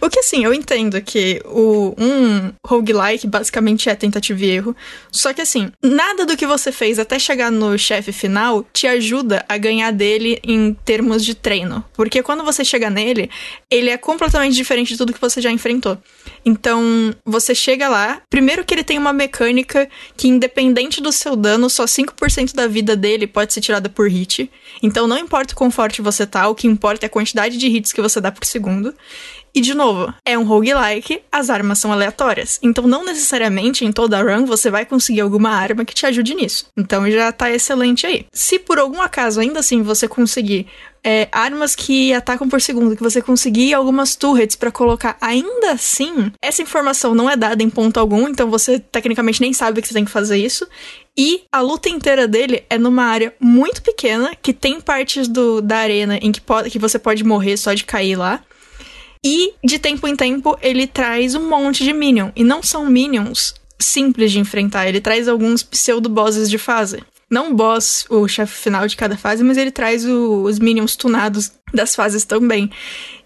O que assim, eu entendo que o um roguelike basicamente é tentativa e erro. Só que assim, nada do que você fez até chegar no chefe final te ajuda a ganhar dele em termos de treino. Porque quando você chega nele, ele é completamente diferente de tudo que você já enfrentou. Então, você chega lá, primeiro que ele tem uma mecânica que, independente do seu dano, só 5% da vida dele pode ser tirada por hit. Então, não importa o quão forte você tá, o que importa é a quantidade de hits que você dá por segundo. E de novo, é um roguelike, as armas são aleatórias. Então não necessariamente em toda run você vai conseguir alguma arma que te ajude nisso. Então já tá excelente aí. Se por algum acaso ainda assim você conseguir é, armas que atacam por segundo, que você conseguir algumas turrets para colocar, ainda assim, essa informação não é dada em ponto algum, então você tecnicamente nem sabe que você tem que fazer isso. E a luta inteira dele é numa área muito pequena, que tem partes do, da arena em que, pode, que você pode morrer só de cair lá. E de tempo em tempo ele traz um monte de minion. E não são minions simples de enfrentar, ele traz alguns pseudo-bosses de fase. Não o boss, o chefe final de cada fase, mas ele traz o, os minions tunados das fases também.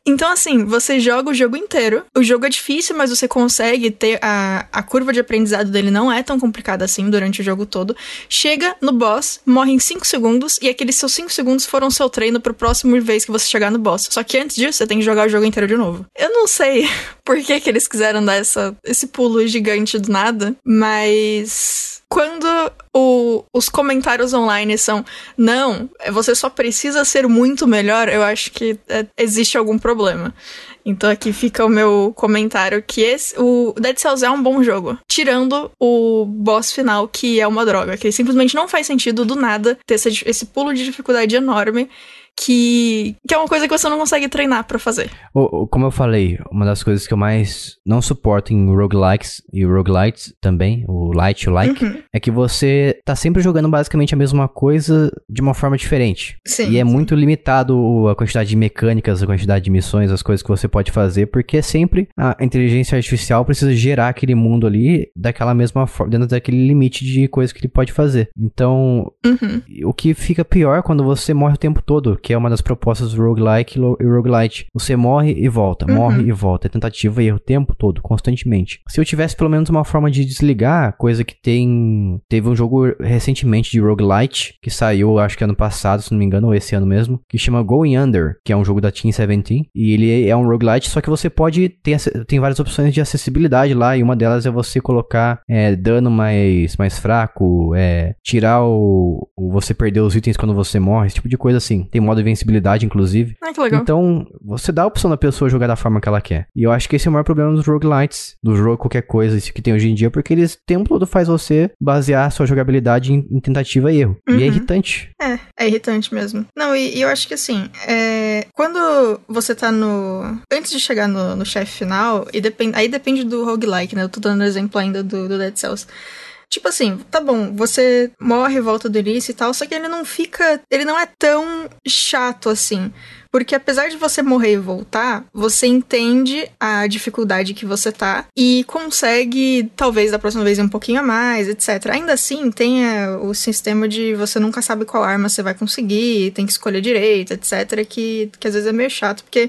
Então, assim, você joga o jogo inteiro. O jogo é difícil, mas você consegue ter. A, a curva de aprendizado dele não é tão complicada assim durante o jogo todo. Chega no boss, morre em 5 segundos, e aqueles seus 5 segundos foram seu treino pro próximo vez que você chegar no boss. Só que antes disso, você tem que jogar o jogo inteiro de novo. Eu não sei por que, que eles quiseram dar essa, esse pulo gigante do nada, mas quando o, os comentários online são não, você só precisa ser muito melhor, eu acho que é, existe algum problema. Então aqui fica o meu comentário que esse, o Dead Cells é um bom jogo, tirando o boss final que é uma droga, que simplesmente não faz sentido do nada ter esse, esse pulo de dificuldade enorme que, que é uma coisa que você não consegue treinar para fazer. Como eu falei, uma das coisas que eu mais não suporto em roguelikes e roguelites também, o light, o like, uhum. é que você tá sempre jogando basicamente a mesma coisa de uma forma diferente. Sim, e é sim. muito limitado a quantidade de mecânicas, a quantidade de missões, as coisas que você pode fazer, porque sempre a inteligência artificial precisa gerar aquele mundo ali daquela mesma forma, dentro daquele limite de coisas que ele pode fazer. Então, uhum. o que fica pior quando você morre o tempo todo, que é uma das propostas do roguelike e roguelite. Você morre e volta, Uhum. morre e volta. É tentativa e erro o tempo todo, constantemente. Se eu tivesse pelo menos uma forma de desligar, coisa que tem. Teve um jogo recentemente de roguelite, que saiu, acho que ano passado, se não me engano, ou esse ano mesmo, que chama Going Under, que é um jogo da Team 17. E ele é um roguelite, só que você pode ter tem várias opções de acessibilidade lá, e uma delas é você colocar é, dano mais, mais fraco, é, tirar o, o. Você perder os itens quando você morre, esse tipo de coisa assim. Tem modo de invencibilidade, inclusive. Ah, que legal. Então, você dá a opção da pessoa jogar da forma que ela quer. E eu acho que esse é o maior problema dos roguelites, do jogo qualquer coisa, isso que tem hoje em dia, porque eles o tempo todo faz você basear sua jogabilidade em, em tentativa e erro. E é Uhum. irritante. É, é irritante mesmo. Não, e, e eu acho que assim, é, quando você tá no. Antes de chegar no, no chefe final, e depend, aí depende do roguelike, né? Eu tô dando exemplo ainda do, do Dead Cells. Tipo assim, tá bom, você morre volta do início e tal, só que ele não fica. Ele não é tão chato assim. Porque apesar de você morrer e voltar, você entende a dificuldade que você tá e consegue, talvez, da próxima vez um pouquinho a mais, etc. Ainda assim, tem é, o sistema de você nunca sabe qual arma você vai conseguir, tem que escolher direito, etc. Que, que às vezes é meio chato, porque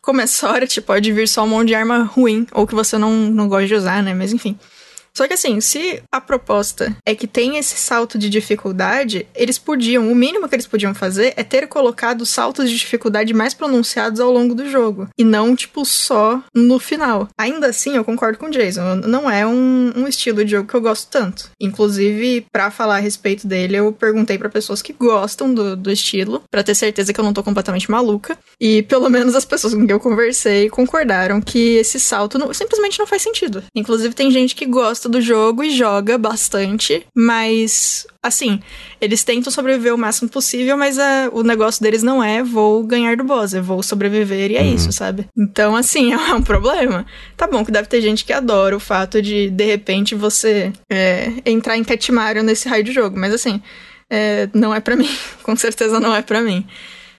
como é sorte, pode vir só um monte de arma ruim, ou que você não, não gosta de usar, né? Mas enfim. Só que assim, se a proposta é que tem esse salto de dificuldade, eles podiam, o mínimo que eles podiam fazer é ter colocado saltos de dificuldade mais pronunciados ao longo do jogo. E não, tipo, só no final. Ainda assim, eu concordo com o Jason. Não é um, um estilo de jogo que eu gosto tanto. Inclusive, pra falar a respeito dele, eu perguntei pra pessoas que gostam do, do estilo, pra ter certeza que eu não tô completamente maluca. E pelo menos as pessoas com quem eu conversei concordaram que esse salto não- simplesmente não faz sentido. Inclusive, tem gente que gosta do jogo e joga bastante, mas assim, eles tentam sobreviver o máximo possível, mas ah, o negócio deles não é vou ganhar do boss, é vou sobreviver e é Uhum. isso, sabe? Então, assim, é um problema. Tá bom que deve ter gente que adora o fato de, de repente, você é, entrar em Catmario nesse raio de jogo, mas assim, é, não é pra mim. Com certeza não é pra mim.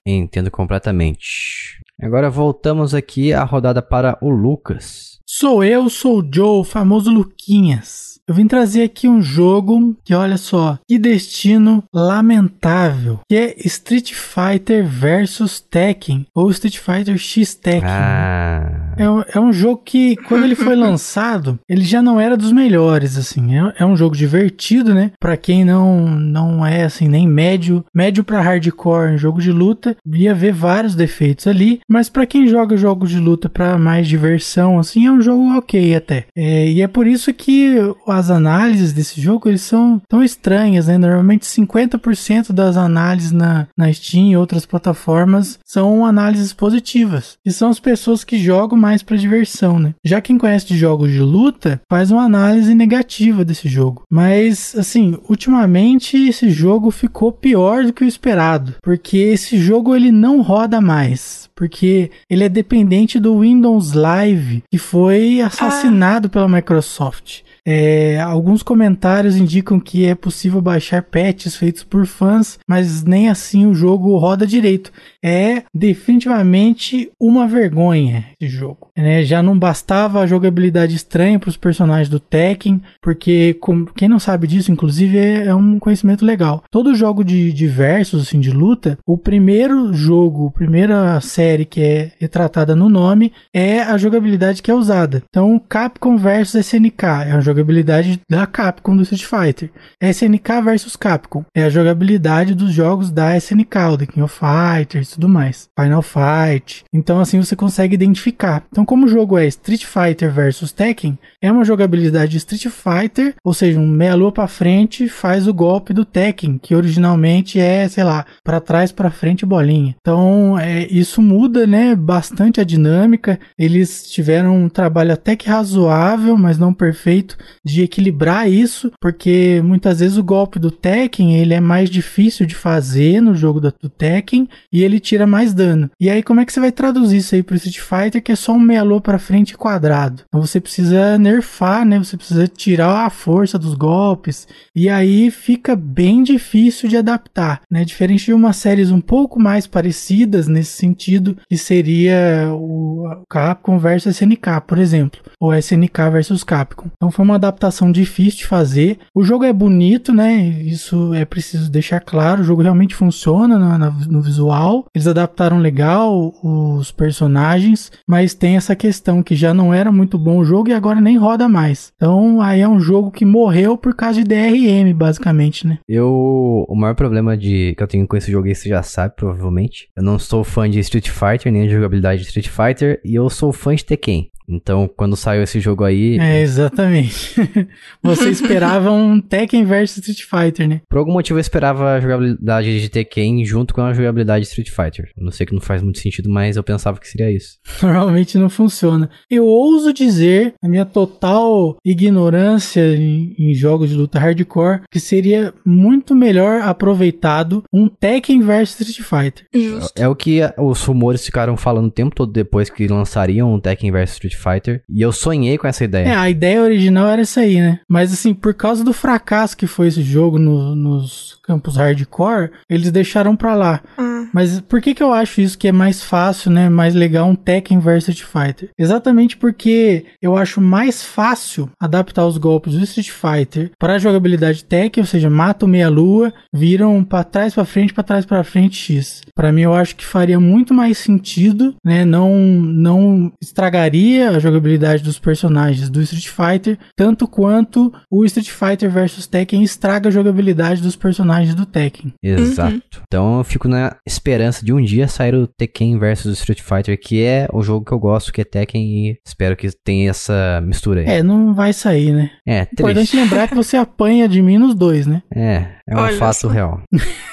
Entendo completamente. Agora voltamos aqui à rodada para o Lucas. Sou eu, sou o Joe, o famoso Luquinhas. Eu vim trazer aqui um jogo que, olha só, que destino lamentável, que é Street Fighter versus Tekken, ou Street Fighter X Tekken. Ah. É, um- é um jogo que, quando ele foi lançado, ele já não era dos melhores, assim. É, é um jogo divertido, né? Pra quem não, não é, assim, nem médio, médio pra hardcore em jogo de luta, ia ver vários defeitos ali. Mas pra quem joga jogos de luta pra mais diversão, assim, é um jogo ok até. É, e é por isso que as análises desse jogo, eles são tão estranhas, né? Normalmente 50% das análises na, na Steam e outras plataformas são análises positivas. E são as pessoas que jogam mais pra diversão, né? Já quem conhece de jogos de luta faz uma análise negativa desse jogo. Mas, assim, ultimamente esse jogo ficou pior do que o esperado. Porque esse jogo ele não roda mais. Porque ele é dependente do Windows Live, que foi assassinado pela Microsoft. É, alguns comentários indicam que é possível baixar patches feitos por fãs, mas nem assim o jogo roda direito. É definitivamente uma vergonha esse jogo. né? Já não bastava a jogabilidade estranha para os personagens do Tekken, porque com- quem não sabe disso, inclusive, é, é um conhecimento legal. Todo jogo de, de versus, assim, de luta, o primeiro jogo, a primeira série que é retratada no nome é a jogabilidade que é usada. Então, Capcom versus SNK é a jogabilidade da Capcom do Street Fighter. SNK versus Capcom é a jogabilidade dos jogos da SNK, o The King of Fighters tudo mais. Final Fight. Então, assim, você consegue identificar. Então, como o jogo é Street Fighter versus Tekken, é uma jogabilidade de Street Fighter, ou seja, um meia-lua pra frente faz o golpe do Tekken, que originalmente é, sei lá, pra trás, pra frente bolinha. Então, é, isso muda, né, bastante a dinâmica. Eles tiveram um trabalho até que razoável, mas não perfeito, de equilibrar isso, porque muitas vezes o golpe do Tekken, ele é mais difícil de fazer no jogo do Tekken, e ele tira mais dano. E aí, como é que você vai traduzir isso aí pro Street Fighter, que é só um meia-lua pra frente e quadrado? Então você precisa nerfar, né? Você precisa tirar a força dos golpes. E aí fica bem difícil de adaptar, né? Diferente de umas séries um pouco mais parecidas nesse sentido, que seria o Capcom versus SNK, por exemplo. Ou SNK versus Capcom. Então foi uma adaptação difícil de fazer. O jogo é bonito, né? Isso é preciso deixar claro. O jogo realmente funciona na- na- no visual. Eles adaptaram legal os personagens, mas tem essa questão que já não era muito bom o jogo e agora nem roda mais. Então aí é um jogo que morreu por causa de DRM, basicamente, né? Eu. O maior problema de, que eu tenho com esse jogo você já sabe, provavelmente. Eu não sou fã de Street Fighter, nem de jogabilidade de Street Fighter, e eu sou fã de Tekken. Então, quando saiu esse jogo aí, É, exatamente. Você esperava um Tekken versus Street Fighter, né? por algum motivo eu esperava a jogabilidade de Tekken junto com a jogabilidade de Street Fighter. Não sei que não faz muito sentido, mas eu pensava que seria isso. Normalmente não funciona. Eu ouso dizer, na minha total ignorância em, em jogos de luta hardcore, que seria muito melhor aproveitado um Tekken versus Street Fighter. Justo. É o que os rumores ficaram falando o tempo todo depois que lançariam o Tekken vs Street Fighter. E eu sonhei com essa É, ideia. a ideia original era essa aí, né? Mas assim, por causa do fracasso que foi esse jogo no- nos campos hardcore, eles deixaram pra lá. Hum. Mas por que que eu acho isso que é mais fácil, né? Mais legal um Tekken versus Street Fighter? Exatamente porque eu acho mais fácil adaptar os golpes do Street Fighter para a jogabilidade Tekken, ou seja, mata o meia-lua, viram pra trás pra frente, pra trás pra frente X. Pra mim eu acho que faria muito mais sentido, né? Não não estragaria a jogabilidade dos personagens do Street Fighter tanto quanto o Street Fighter versus Tekken estraga a jogabilidade dos personagens do Tekken. Exato. Então eu fico na esperança de um dia sair o Tekken vs Street Fighter, que é o jogo que eu gosto, que é Tekken, e espero que tenha essa mistura aí. É, não vai sair, né? É, Importante triste. lembrar que você apanha de mim nos dois, né? É, é um Olha fato só. real.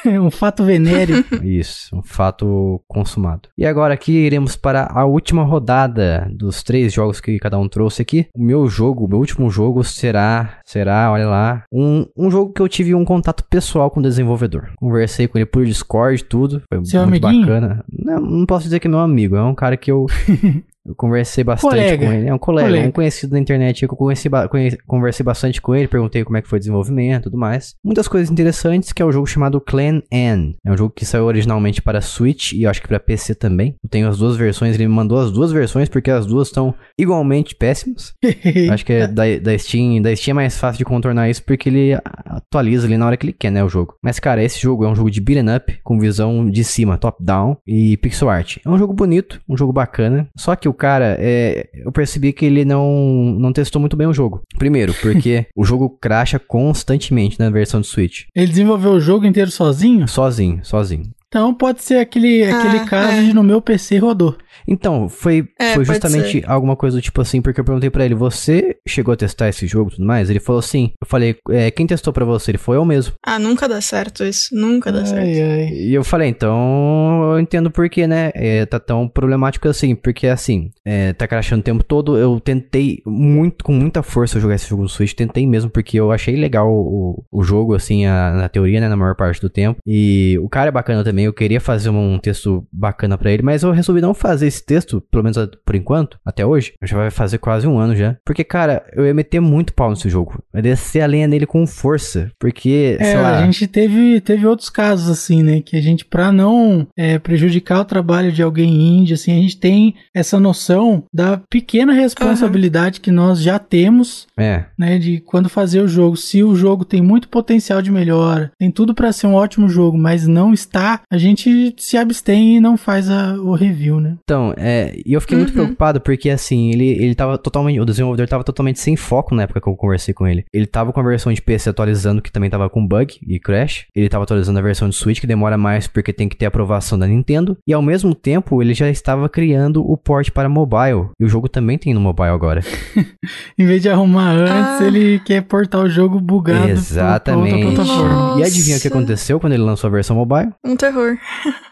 É um fato venéreo. Isso, um fato consumado. E agora aqui iremos para a última rodada dos três jogos que cada um trouxe aqui. O meu jogo, o meu último jogo será, será, olha lá, um, um jogo que eu tive um contato pessoal com o desenvolvedor. Conversei com ele por Discord, tudo. Foi Seu muito amiguinho? bacana. Não, não posso dizer que é meu amigo, é um cara que eu Eu conversei bastante Colega. com ele. É um colega, Colega. um conhecido da internet. Eu conheci, conversei bastante com ele, perguntei como é que foi o desenvolvimento e tudo mais. Muitas coisas interessantes, que é o jogo chamado Clan N. É um jogo que saiu originalmente para Switch e eu acho que para PC também. Eu tenho as duas versões, ele me mandou as duas versões porque as duas estão igualmente péssimas. Acho que é da, da Steam, da Steam é mais fácil de contornar isso porque ele atualiza ali na hora que ele quer, né, o jogo. Mas cara, esse jogo é um jogo de beat'em up com visão de cima, top down e pixel art. É um jogo bonito, um jogo bacana. Só que o cara, é, eu percebi que ele não, não testou muito bem o jogo. Primeiro, porque o jogo crasha constantemente na versão de Switch. Ele desenvolveu o jogo inteiro sozinho? Sozinho, sozinho. Então pode ser aquele, aquele Ah, caso é. de no meu PC rodou. Então, foi, É, foi justamente alguma coisa do tipo assim, porque eu perguntei pra ele, você chegou a testar esse jogo e tudo mais? Ele falou sim. Eu falei, é, quem testou pra você? Ele foi eu mesmo. Ah, nunca dá certo isso. Nunca dá certo. Ai, ai. E eu falei, então eu entendo por que, né? É, tá tão problemático assim. Porque assim, é, tá crashando o tempo todo. Eu tentei muito, com muita força jogar esse jogo no Switch. Tentei mesmo, porque eu achei legal o, o jogo, assim, a- na teoria, né? Na maior parte do tempo. E o cara é bacana também. Eu queria fazer um texto bacana pra ele, mas eu resolvi não fazer esse texto, pelo menos por enquanto, até hoje. Já vai fazer quase um ano já. Porque, cara, eu ia meter muito pau nesse jogo. Eu ia descer a lenha nele com força. Porque, É, sei lá. a gente teve, teve outros casos assim, né? Que a gente, pra não é, prejudicar o trabalho de alguém indie, assim, a gente tem essa noção da pequena responsabilidade que nós já temos, É. né? De quando fazer o jogo. Se o jogo tem muito potencial de melhora, tem tudo pra ser um ótimo jogo, mas não está, a gente se abstém e não faz a- o review, né? Então, é, e eu fiquei muito Uhum. preocupado porque, assim, ele, ele tava totalmente, o desenvolvedor tava totalmente sem foco na época que eu conversei com ele. Ele tava com a versão de PC atualizando, que também tava com bug e crash. Ele tava atualizando a versão de Switch, que demora mais porque tem que ter aprovação da Nintendo. E ao mesmo tempo, ele já estava criando o port para mobile. E o jogo também tem no mobile agora. Em vez de arrumar antes, Ah. ele quer portar o jogo bugado Exatamente. E adivinha o que aconteceu quando ele lançou a versão mobile? Um terror,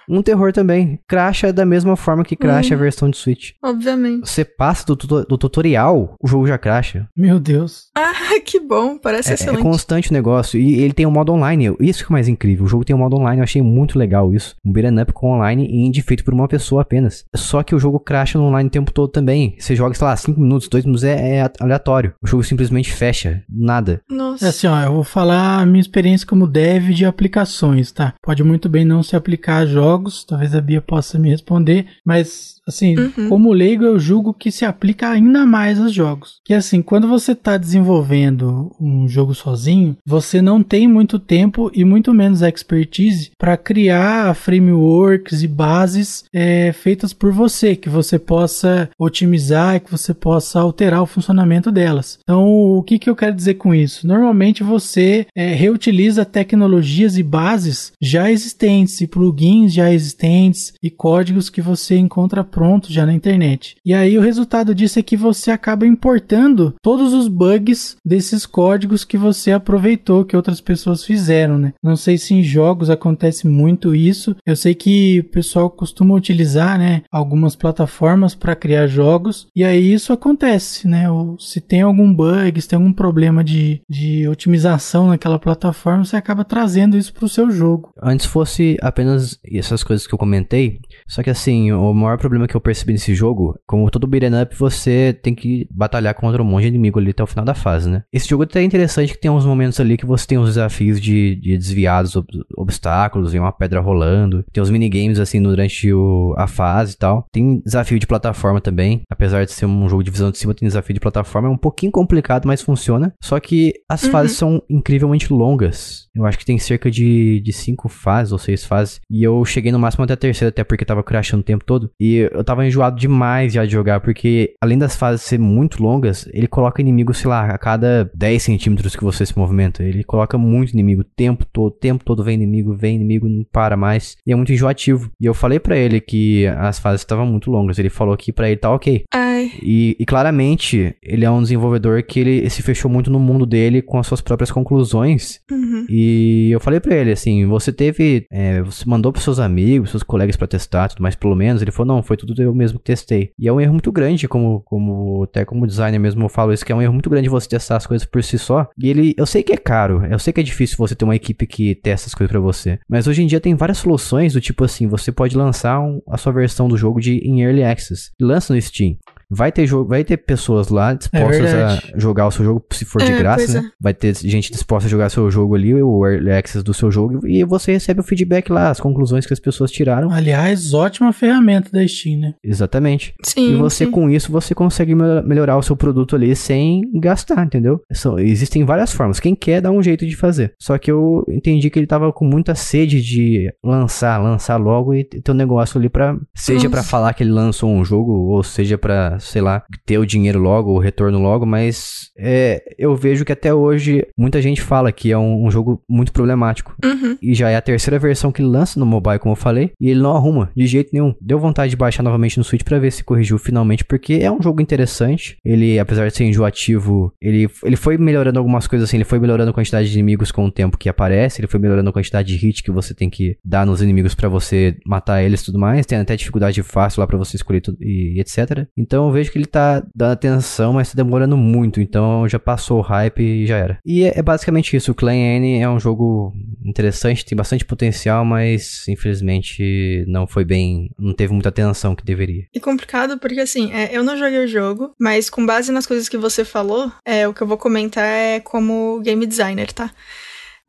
Um terror também. Crasha da mesma forma que crasha a versão de Switch. obviamente. Você passa do, tuto- do tutorial, o jogo já crasha. Meu Deus. Ah, que bom. Parece É, é excelente. constante o negócio. E ele tem um modo online. Isso que é mais incrível. O jogo tem um modo online. Eu achei muito legal isso. Um beat'em up com online e indie feito por uma pessoa apenas. Só que o jogo crasha no online o tempo todo também. Você joga, sei lá, 5 minutos, 2 minutos é, é aleatório. O jogo simplesmente fecha. Nada. Nossa. É assim, ó, eu vou falar a minha experiência como dev de aplicações, tá? Pode muito bem não se aplicar a jogos, talvez a Bia possa me responder, mas this assim, Uhum. como leigo eu julgo que se aplica ainda mais aos jogos. Que assim, quando você tá desenvolvendo um jogo sozinho, você não tem muito tempo e muito menos expertise para criar frameworks e bases é, feitas por você, que você possa otimizar e que você possa alterar o funcionamento delas. Então, o que, que eu quero dizer com isso? Normalmente você é, reutiliza tecnologias e bases já existentes, e plugins já existentes, e códigos que você encontra prontos já na internet. E aí o resultado disso é que você acaba importando todos os bugs desses códigos que você aproveitou, que outras pessoas fizeram, né? Não sei se em jogos acontece muito isso. Eu sei que o pessoal costuma utilizar, né, algumas plataformas para criar jogos, e aí isso acontece, né? Ou se tem algum bug, se tem algum problema de, de otimização naquela plataforma, você acaba trazendo isso para o seu jogo. Antes fosse apenas essas coisas que eu comentei. Só que assim, o maior problema que eu percebi nesse jogo, como todo beat'em up, você tem que batalhar contra um monte de inimigo ali até o final da fase, né? Esse jogo até é interessante que tem uns momentos ali que você tem uns desafios de, de desviar dos ob- obstáculos, vem uma pedra rolando, tem uns minigames assim durante o, a fase e tal. Tem desafio de plataforma também, apesar de ser um jogo de visão de cima, tem desafio de plataforma, é um pouquinho complicado, mas funciona. Só que as Uhum. fases são incrivelmente longas. Eu acho que tem cerca de, de cinco fases ou seis fases. E eu cheguei no máximo até a terceira, até porque tava crashando o tempo todo. E eu tava enjoado demais já de jogar, porque além das fases ser muito longas, ele coloca inimigo, sei lá, a cada 10 centímetros que você se movimenta. Ele coloca muito inimigo o tempo todo, tempo todo vem inimigo, vem inimigo, não para mais. E é muito enjoativo. E eu falei pra ele que as fases estavam muito longas. Ele falou que pra ele tá ok. Ai, E, e claramente, ele é um desenvolvedor que ele se fechou muito no mundo dele com as suas próprias conclusões. uhum. E eu falei pra ele assim: você teve. é, você mandou pros seus amigos, seus colegas pra testar, tudo mais, pelo menos. Ele falou: não, foi tudo eu mesmo que testei. E é um erro muito grande, como, como até como designer mesmo eu falo isso, que é um erro muito grande você testar as coisas por si só. E ele, eu sei que é caro, eu sei que é difícil você ter uma equipe que testa as coisas pra você. Mas hoje em dia tem várias soluções do tipo assim: você pode lançar um- a sua versão do jogo de em Early Access. Lança no Steam. Vai ter jogo, vai ter pessoas lá dispostas a verdade. jogar o seu jogo se for de É, graça, né? Vai ter gente disposta a jogar seu jogo ali, o early access do seu jogo, e você recebe o feedback lá, as conclusões que as pessoas tiraram. Aliás, ótima ferramenta da Steam, né? Exatamente. Sim. E você, sim. com isso, você consegue mel- melhorar o seu produto ali sem gastar, entendeu? São- existem várias formas. Quem quer dá um jeito de fazer. Só que eu entendi que ele tava com muita sede de lançar, lançar logo e ter um negócio ali pra. Seja pra falar que ele lançou um jogo, ou seja sei lá, ter o dinheiro logo, o retorno logo, mas é, eu vejo que até hoje muita gente fala que é um, um jogo muito problemático. Uhum. E já é a terceira versão que ele lança no mobile, como eu falei, e ele não arruma de jeito nenhum. Deu vontade de baixar novamente no Switch pra ver se corrigiu finalmente, porque é um jogo interessante. Ele, apesar de ser enjoativo, ele, ele foi melhorando algumas coisas assim, ele foi melhorando a quantidade de inimigos com o tempo que aparece, ele foi melhorando a quantidade de hit que você tem que dar nos inimigos pra você matar eles e tudo mais. Tem até dificuldade fácil lá pra você escolher tudo e, e etc. Então eu vejo que ele tá dando atenção, mas tá demorando muito, então já passou o hype e já era. E é, é basicamente isso, o Clan N é um jogo interessante, tem bastante potencial, mas infelizmente não foi bem, não teve muita atenção que deveria. E complicado porque, assim, é, eu não joguei o jogo, mas com base nas coisas que você falou, é, o que eu vou comentar é como game designer, tá?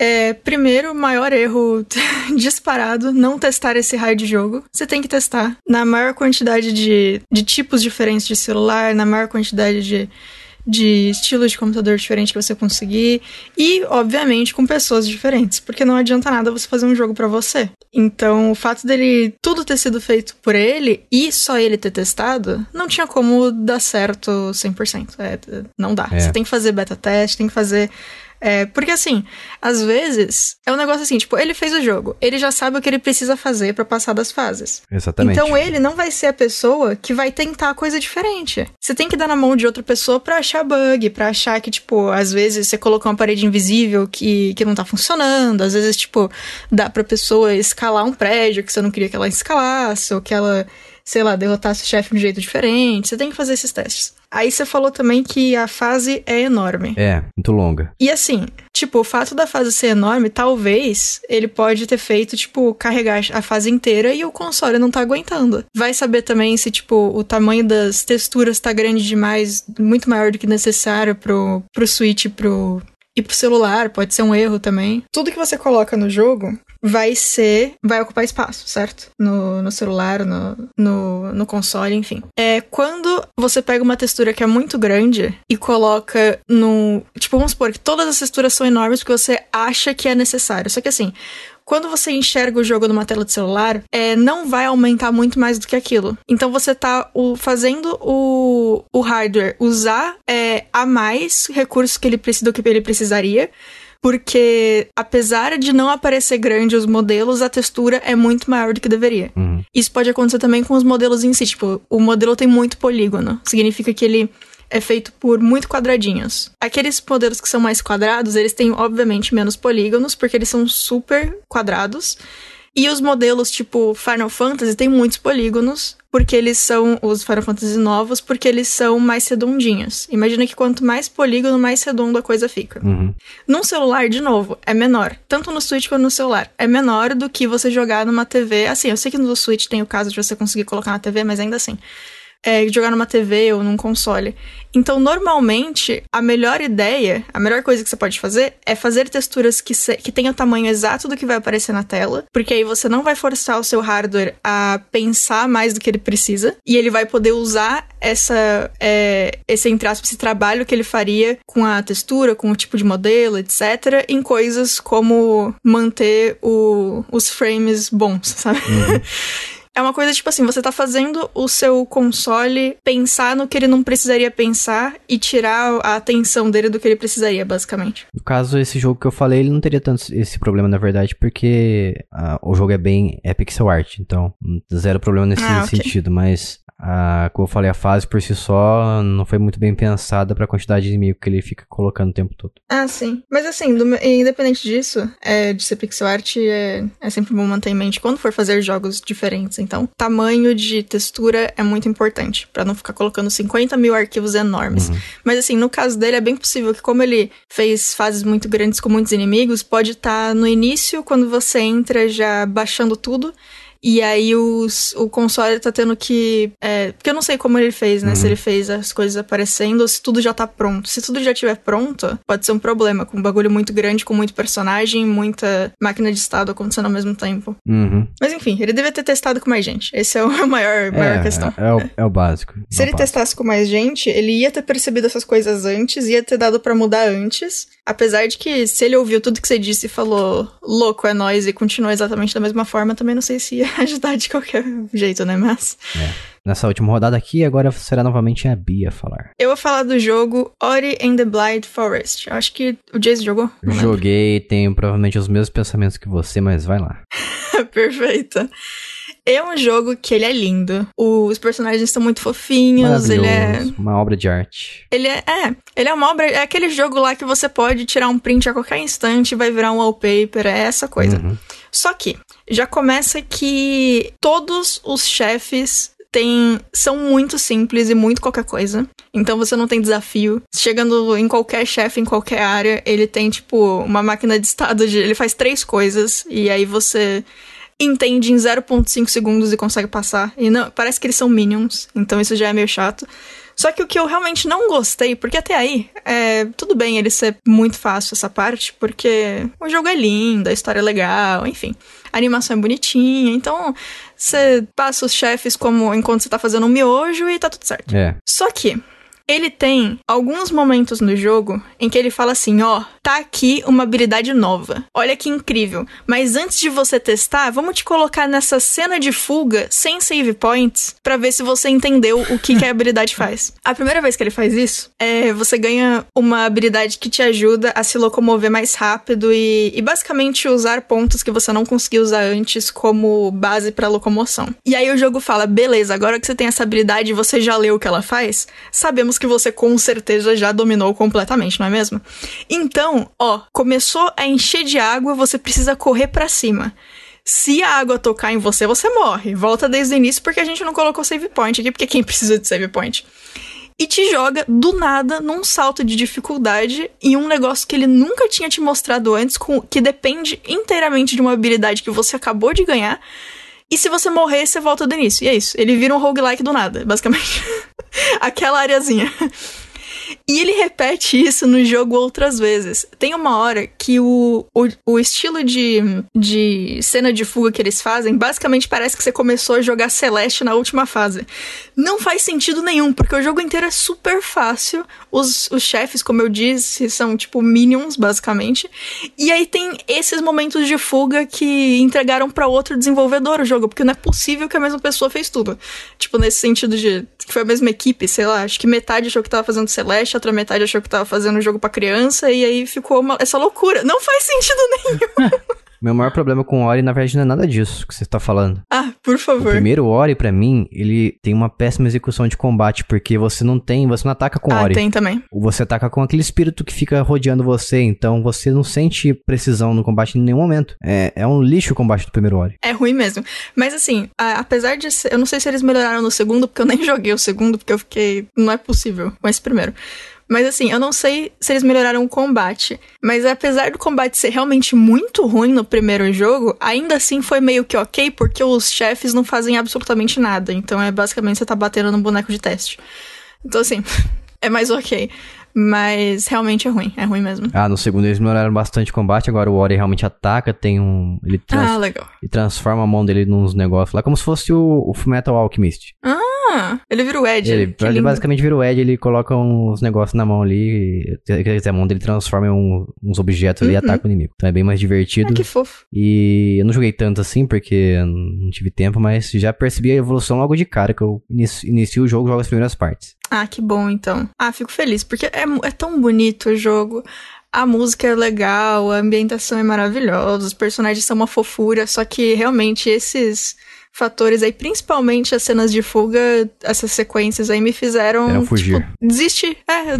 É, primeiro, maior erro disparado, não testar esse raio de jogo. Você tem que testar na maior quantidade de, de tipos diferentes de celular, na maior quantidade de, de estilos de computador diferente que você conseguir. E, obviamente, com pessoas diferentes, porque não adianta nada você fazer um jogo pra você. Então, o fato dele tudo ter sido feito por ele e só ele ter testado, não tinha como dar certo 100%. É, não dá. É. Você tem que fazer beta teste, tem que fazer. É, porque assim, às vezes é um negócio assim, tipo, ele fez o jogo, ele já sabe o que ele precisa fazer pra passar das fases. Exatamente. Então ele não vai ser a pessoa que vai tentar coisa diferente. Você tem que dar na mão de outra pessoa pra achar bug, pra achar que, tipo, às vezes você colocou uma parede invisível que, que não tá funcionando, às vezes, tipo, dá pra pessoa escalar um prédio que você não queria que ela escalasse, ou que ela, sei lá, derrotasse o chefe de um jeito diferente. Você tem que fazer esses testes. Aí você falou também que a fase é enorme. É, muito longa. E assim, tipo, o fato da fase ser enorme, talvez ele pode ter feito, tipo, carregar a fase inteira e o console não tá aguentando. Vai saber também se, tipo, o tamanho das texturas tá grande demais, muito maior do que necessário pro, pro Switch pro, e pro celular, pode ser um erro também. Tudo que você coloca no jogo vai ser. vai ocupar espaço, certo? No, no celular, no, no, no console, enfim. É quando você pega uma textura que é muito grande e coloca no. Tipo, vamos supor que todas as texturas são enormes porque você acha que é necessário. Só que assim. Quando você enxerga o jogo numa tela de celular, é, não vai aumentar muito mais do que aquilo. Então você tá o- fazendo o, o hardware usar é, a mais recursos que ele precisa do que ele precisaria. Porque, apesar de não aparecer grande os modelos, a textura é muito maior do que deveria. Uhum. Isso pode acontecer também com os modelos em si. Tipo, o modelo tem muito polígono. Significa que ele é feito por muito quadradinhos. Aqueles modelos que são mais quadrados, eles têm, obviamente, menos polígonos, porque eles são super quadrados. E os modelos tipo Final Fantasy têm muitos polígonos, porque eles são os Final Fantasy novos, porque eles são mais redondinhos. Imagina que quanto mais polígono, mais redondo a coisa fica. Uhum. Num celular, de novo, é menor. Tanto no Switch quanto no celular. É menor do que você jogar numa TV. Assim, eu sei que no Switch tem o caso de você conseguir colocar na TV, mas ainda assim. É, jogar numa TV ou num console. Então, normalmente, a melhor ideia, a melhor coisa que você pode fazer é fazer texturas que, se, que tenham o tamanho exato do que vai aparecer na tela, porque aí você não vai forçar o seu hardware a pensar mais do que ele precisa, e ele vai poder usar essa, é, esse, entre aspas, esse trabalho que ele faria com a textura, com o tipo de modelo, etc., em coisas como manter o, os frames bons, sabe? É uma coisa tipo assim, você tá fazendo o seu console pensar no que ele não precisaria pensar e tirar a atenção dele do que ele precisaria, basicamente. No caso, esse jogo que eu falei, ele não teria tanto esse problema, na verdade, porque ah, o jogo é bem. é pixel art, então zero problema nesse Ah, ok. sentido, mas. Ah, como eu falei, a fase por si só não foi muito bem pensada pra quantidade de inimigo que ele fica colocando o tempo todo. Ah, sim. Mas assim, do- independente disso, é, de ser pixel art, é, é sempre bom manter em mente quando for fazer jogos diferentes. Então, tamanho de textura é muito importante, pra não ficar colocando 50 mil arquivos enormes. Mas assim, no caso dele, é bem possível que, como ele fez fases muito grandes com muitos inimigos, pode estar no início, quando você entra já baixando tudo. E aí os, o console tá tendo que. É, porque eu não sei como ele fez, né? Uhum. Se ele fez as coisas aparecendo ou se tudo já tá pronto. Se tudo já tiver pronto, pode ser um problema, com um bagulho muito grande, com muito personagem, muita máquina de estado acontecendo ao mesmo tempo. Uhum. Mas enfim, ele devia ter testado com mais gente. Esse é o maior, maior é, questão. É, o, é o básico. Se É ele básico. testasse com mais gente, ele ia ter percebido essas coisas antes, ia ter dado pra mudar antes. Apesar de que, se ele ouviu tudo que você disse e falou, louco, é nóis, e continuou exatamente da mesma forma, também não sei se ia ajudar de qualquer jeito, né? Mas. Nessa última rodada aqui, agora será novamente a Bia falar. Eu vou falar do jogo Ori and the Blind Forest. Eu acho que o Jason jogou. Joguei, tenho provavelmente os mesmos pensamentos que você, mas vai lá. Perfeito. É um jogo que ele é lindo. Os personagens estão muito fofinhos. Ele é. Uma obra de arte. Ele é, é, ele é uma obra, é aquele jogo lá que você pode tirar um print a qualquer instante e vai virar um wallpaper, é essa coisa. Uhum. Só que já começa que todos os chefes têm, são muito simples e muito qualquer coisa. Então você não tem desafio. Chegando em qualquer chefe, em qualquer área, ele tem, tipo, uma máquina de estado de. Ele faz três coisas e aí você entende em 0.5 segundos e consegue passar. E não, parece que eles são minions, então isso já é meio chato. Só que o que eu realmente não gostei, porque até aí, é, tudo bem ele ser muito fácil essa parte, porque o jogo é lindo, a história é legal, enfim. A animação é bonitinha, então você passa os chefes como enquanto você tá fazendo um miojo e tá tudo certo. É. Só que ele tem alguns momentos no jogo em que ele fala assim: ó, tá aqui uma habilidade nova. Olha que incrível. Mas antes de você testar, vamos te colocar nessa cena de fuga sem save points pra ver se você entendeu o que, que a habilidade faz. A primeira vez que ele faz isso, é, você ganha uma habilidade que te ajuda a se locomover mais rápido e, e basicamente usar pontos que você não conseguiu usar antes como base pra locomoção. E aí o jogo fala: beleza, agora que você tem essa habilidade e você já leu o que ela faz, sabemos que você com certeza já dominou completamente, não é mesmo? Então, ó, começou a encher de água, você precisa correr pra cima. Se a água tocar em você, você morre. Volta desde o início porque a gente não colocou save point aqui, porque quem precisa de save point? E te joga do nada num salto de dificuldade em um negócio que ele nunca tinha te mostrado antes, com, que depende inteiramente de uma habilidade que você acabou de ganhar. E se você morrer, você volta do início. E é isso. Ele vira um roguelike do nada, basicamente. Aquela areazinha. E ele repete isso no jogo outras vezes. Tem uma hora que o, o, o estilo de, de cena de fuga que eles fazem, basicamente parece que você começou a jogar Celeste na última fase. Não faz sentido nenhum, porque o jogo inteiro é super fácil. Os, os chefes, como eu disse, são tipo minions, basicamente. E aí tem esses momentos de fuga que entregaram para outro desenvolvedor o jogo, porque não é possível que a mesma pessoa fez tudo. Tipo, nesse sentido de que foi a mesma equipe, sei lá, acho que metade achou que tava fazendo Celeste, outra metade achou que tava fazendo jogo pra criança, e aí ficou uma- essa loucura. Não faz sentido nenhum. Meu maior problema com o Ori, na verdade, não é nada disso que você tá falando. Ah, por O favor. primeiro Ori, pra mim, ele tem uma péssima execução de combate, porque você não tem, você não ataca com Ah, Ori. tem também. Você ataca com aquele espírito que fica rodeando você, então você não sente precisão no combate em nenhum momento. É, é um lixo o combate do primeiro Ori. É ruim mesmo. Mas assim, a- apesar de ser. Eu não sei se eles melhoraram no segundo, porque eu nem joguei o segundo, porque eu fiquei. Não é possível com esse primeiro. Mas assim, eu não sei se eles melhoraram o combate. Mas apesar do combate ser realmente muito ruim no primeiro jogo, ainda assim foi meio que ok, porque os chefes não fazem absolutamente nada. Então é basicamente você tá batendo no boneco de teste. Então assim, é mais ok. Mas realmente é ruim, é ruim mesmo. Ah, no segundo eles melhoraram bastante o combate, agora o Ori realmente ataca, tem um... Ele, trans- Ah, legal. ele transforma a mão dele nos negócios lá, como se fosse o, o Fullmetal Alchemist. Ah, ele vira o Ed. Ele, ele basicamente vira o Ed, ele coloca uns negócios na mão ali, e- quer dizer, a mão dele transforma em um- uns objetos ali e Uhum. ataca o inimigo. Então é bem mais divertido. Ah, que fofo. E eu não joguei tanto assim, porque não tive tempo, mas já percebi a evolução logo de cara, que eu inicio, o jogo, jogo as primeiras partes. Ah, que bom então. Ah, fico feliz, porque é, é tão bonito o jogo. A música é legal, a ambientação é maravilhosa, os personagens são uma fofura, só que realmente esses fatores aí, principalmente as cenas de fuga, essas sequências aí me fizeram. Era fugir. Tipo, desistir. É,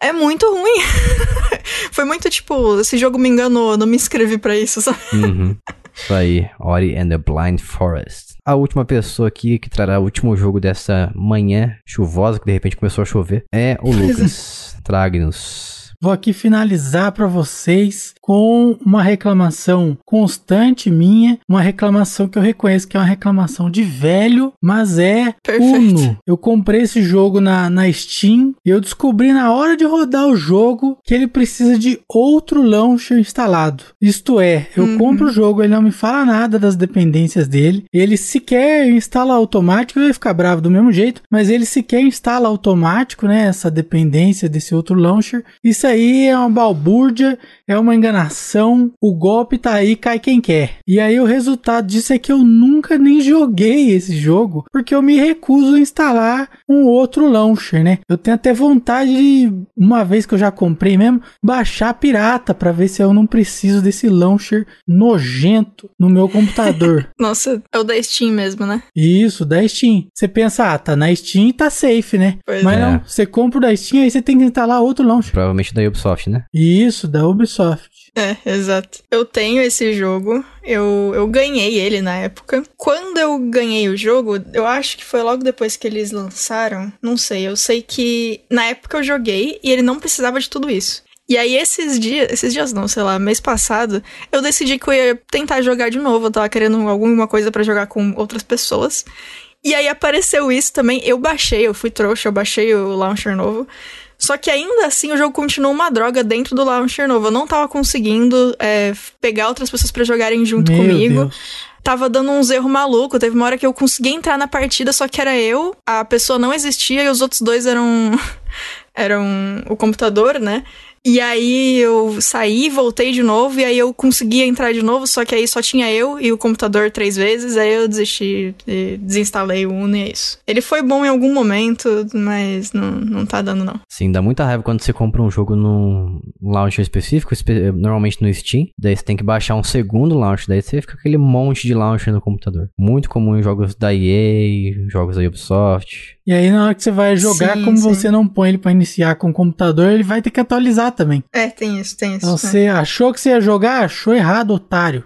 é muito ruim. Foi muito tipo, esse jogo me enganou, não me inscrevi pra isso, sabe? Uhum. Isso aí, Ori and the Blind Forest. A última pessoa aqui que trará o último jogo dessa manhã chuvosa, que de repente começou a chover, é o Lucas. Trague-nos. Vou aqui finalizar para vocês com uma reclamação constante minha, uma reclamação que eu reconheço que é uma reclamação de velho, mas é Perfeito. Uno. Eu comprei esse jogo na, na Steam e eu descobri na hora de rodar o jogo que ele precisa de outro launcher instalado. Isto é, eu Uhum. compro o jogo, ele não me fala nada das dependências dele, ele sequer instala automático, eu ia ficar bravo do mesmo jeito, mas ele sequer instala automático, né, essa dependência desse outro launcher. Isso aí é uma balbúrdia, é uma enganação, o golpe tá aí, cai quem quer. E aí o resultado disso é que eu nunca nem joguei esse jogo, porque eu me recuso a instalar um outro launcher, né? Eu tenho até vontade de, uma vez que eu já comprei mesmo, baixar pirata pra ver se eu não preciso desse launcher nojento no meu computador. Nossa, é o da Steam mesmo, né? Isso, da Steam. Você pensa, ah, tá na Steam e tá safe, né? Pois Mas é. não, você compra o da Steam aí você tem que instalar outro launcher. Provavelmente da Ubisoft, né? Isso, da Ubisoft. É, exato. Eu tenho esse jogo, eu, eu ganhei ele na época. Quando eu ganhei o jogo, eu acho que foi logo depois que eles lançaram, não sei, eu sei que na época eu joguei e ele não precisava de tudo isso. E aí esses dias, esses dias não, sei lá, mês passado, eu decidi que eu ia tentar jogar de novo, eu tava querendo alguma coisa pra jogar com outras pessoas. E aí apareceu isso também, eu baixei, eu fui trouxa, eu baixei o launcher novo. Só que ainda assim o jogo continua uma droga dentro do launcher novo. Eu não tava conseguindo é, pegar outras pessoas pra jogarem junto Meu comigo. Deus. Tava dando uns erros malucos. Teve uma hora que eu consegui entrar na partida, só que era eu, a pessoa não existia e os outros dois eram. eram o computador, né? E aí eu saí, voltei de novo, e aí eu conseguia entrar de novo, só que aí só tinha eu e o computador três vezes, aí eu desisti desinstalei o Uno e é isso. Ele foi bom em algum momento, mas não, não tá dando não. Sim, dá muita raiva quando você compra um jogo num launcher específico, espe- normalmente no Steam. Daí você tem que baixar um segundo launcher, daí você fica aquele monte de launcher no computador. Muito comum em jogos da EA, jogos da Ubisoft. E aí, na hora que você vai jogar, Sim, como sim. você não põe ele pra iniciar com o computador, ele vai ter que atualizar também. É, tem isso, tem isso. Então, né? você achou que você ia jogar? Achou errado, otário.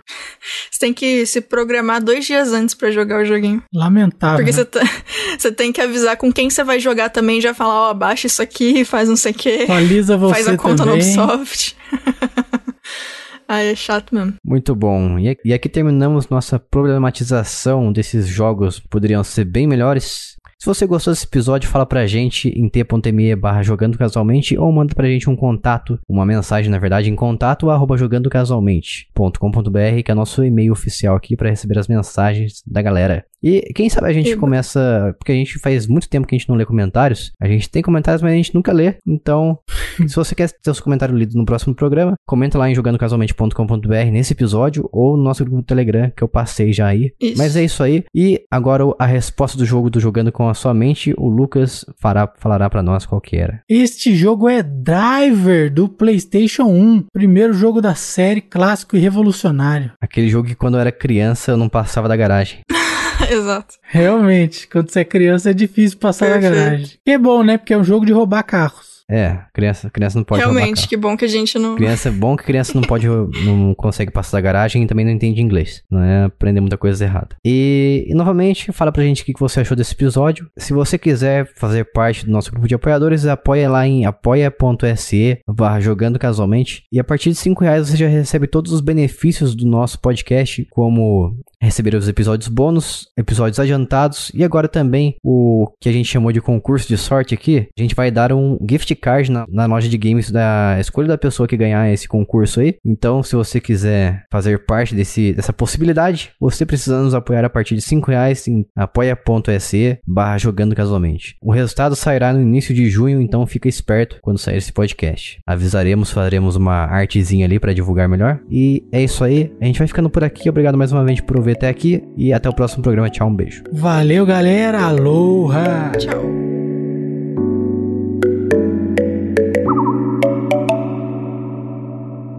Você tem que se programar dois dias antes pra jogar o joguinho. Lamentável. Porque né? você, tá- você tem que avisar com quem você vai jogar também, já falar, ó, baixa isso aqui, faz não sei o quê, Atualiza você faz a conta também. no Ubisoft. Aí é chato mesmo. Muito bom. E aqui- terminamos nossa problematização desses jogos poderiam ser bem melhores. Se você gostou desse episódio, fala pra gente em t.me barra jogando casualmente ou manda pra gente um contato, uma mensagem na verdade, em contato arroba jogandocasualmente.com.br que é nosso e-mail oficial aqui pra receber as mensagens da galera. E quem sabe a gente começa, porque a gente faz muito tempo que a gente não lê comentários, a gente tem comentários, mas a gente nunca lê, então se você quer ter seu comentário lido no próximo programa, comenta lá em jogandocasualmente.com.br nesse episódio ou no nosso grupo do Telegram que eu passei já aí. Isso. Mas é isso aí. E agora a resposta do jogo do Jogando com a Sua Mente, o Lucas fará, falará pra nós qual que era. Este jogo é Driver do PlayStation 1, primeiro jogo da série, clássico e revolucionário. Aquele jogo que quando eu era criança eu não passava da garagem. Exato. Realmente, quando você é criança é difícil passar na Perfeito. garagem. E é bom, né? Porque é um jogo de roubar carros. É, criança, criança não pode roubar Realmente, que bom que a gente não. Criança é bom que criança não pode, não consegue passar da garagem e também não entende inglês. Não é aprender muita coisa errada. E, e, novamente, fala pra gente o que que você achou desse episódio. Se você quiser fazer parte do nosso grupo de apoiadores, apoia lá em apoia.se barra jogando casualmente. E a partir de 5 reais você já recebe todos os benefícios do nosso podcast, como receber os episódios bônus, episódios adiantados e agora também o que a gente chamou de concurso de sorte aqui. A gente vai dar um gift card na, na loja de games da escolha da pessoa que ganhar esse concurso aí. Então, se você quiser fazer parte desse, dessa possibilidade, você precisa nos apoiar a partir de 5 reais em apoia.se barra jogando casualmente. O resultado sairá no início de junho, então fica esperto quando sair esse podcast. Avisaremos, faremos uma artezinha ali para divulgar melhor. E é isso aí, a gente vai ficando por aqui. Obrigado mais uma vez por ouvir até aqui e até o próximo programa. Tchau, um beijo. Valeu, galera. Aloha! Tchau.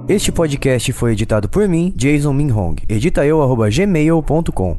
Este podcast foi editado por mim, Jason Minhong. Edita eu, arroba gmail.com.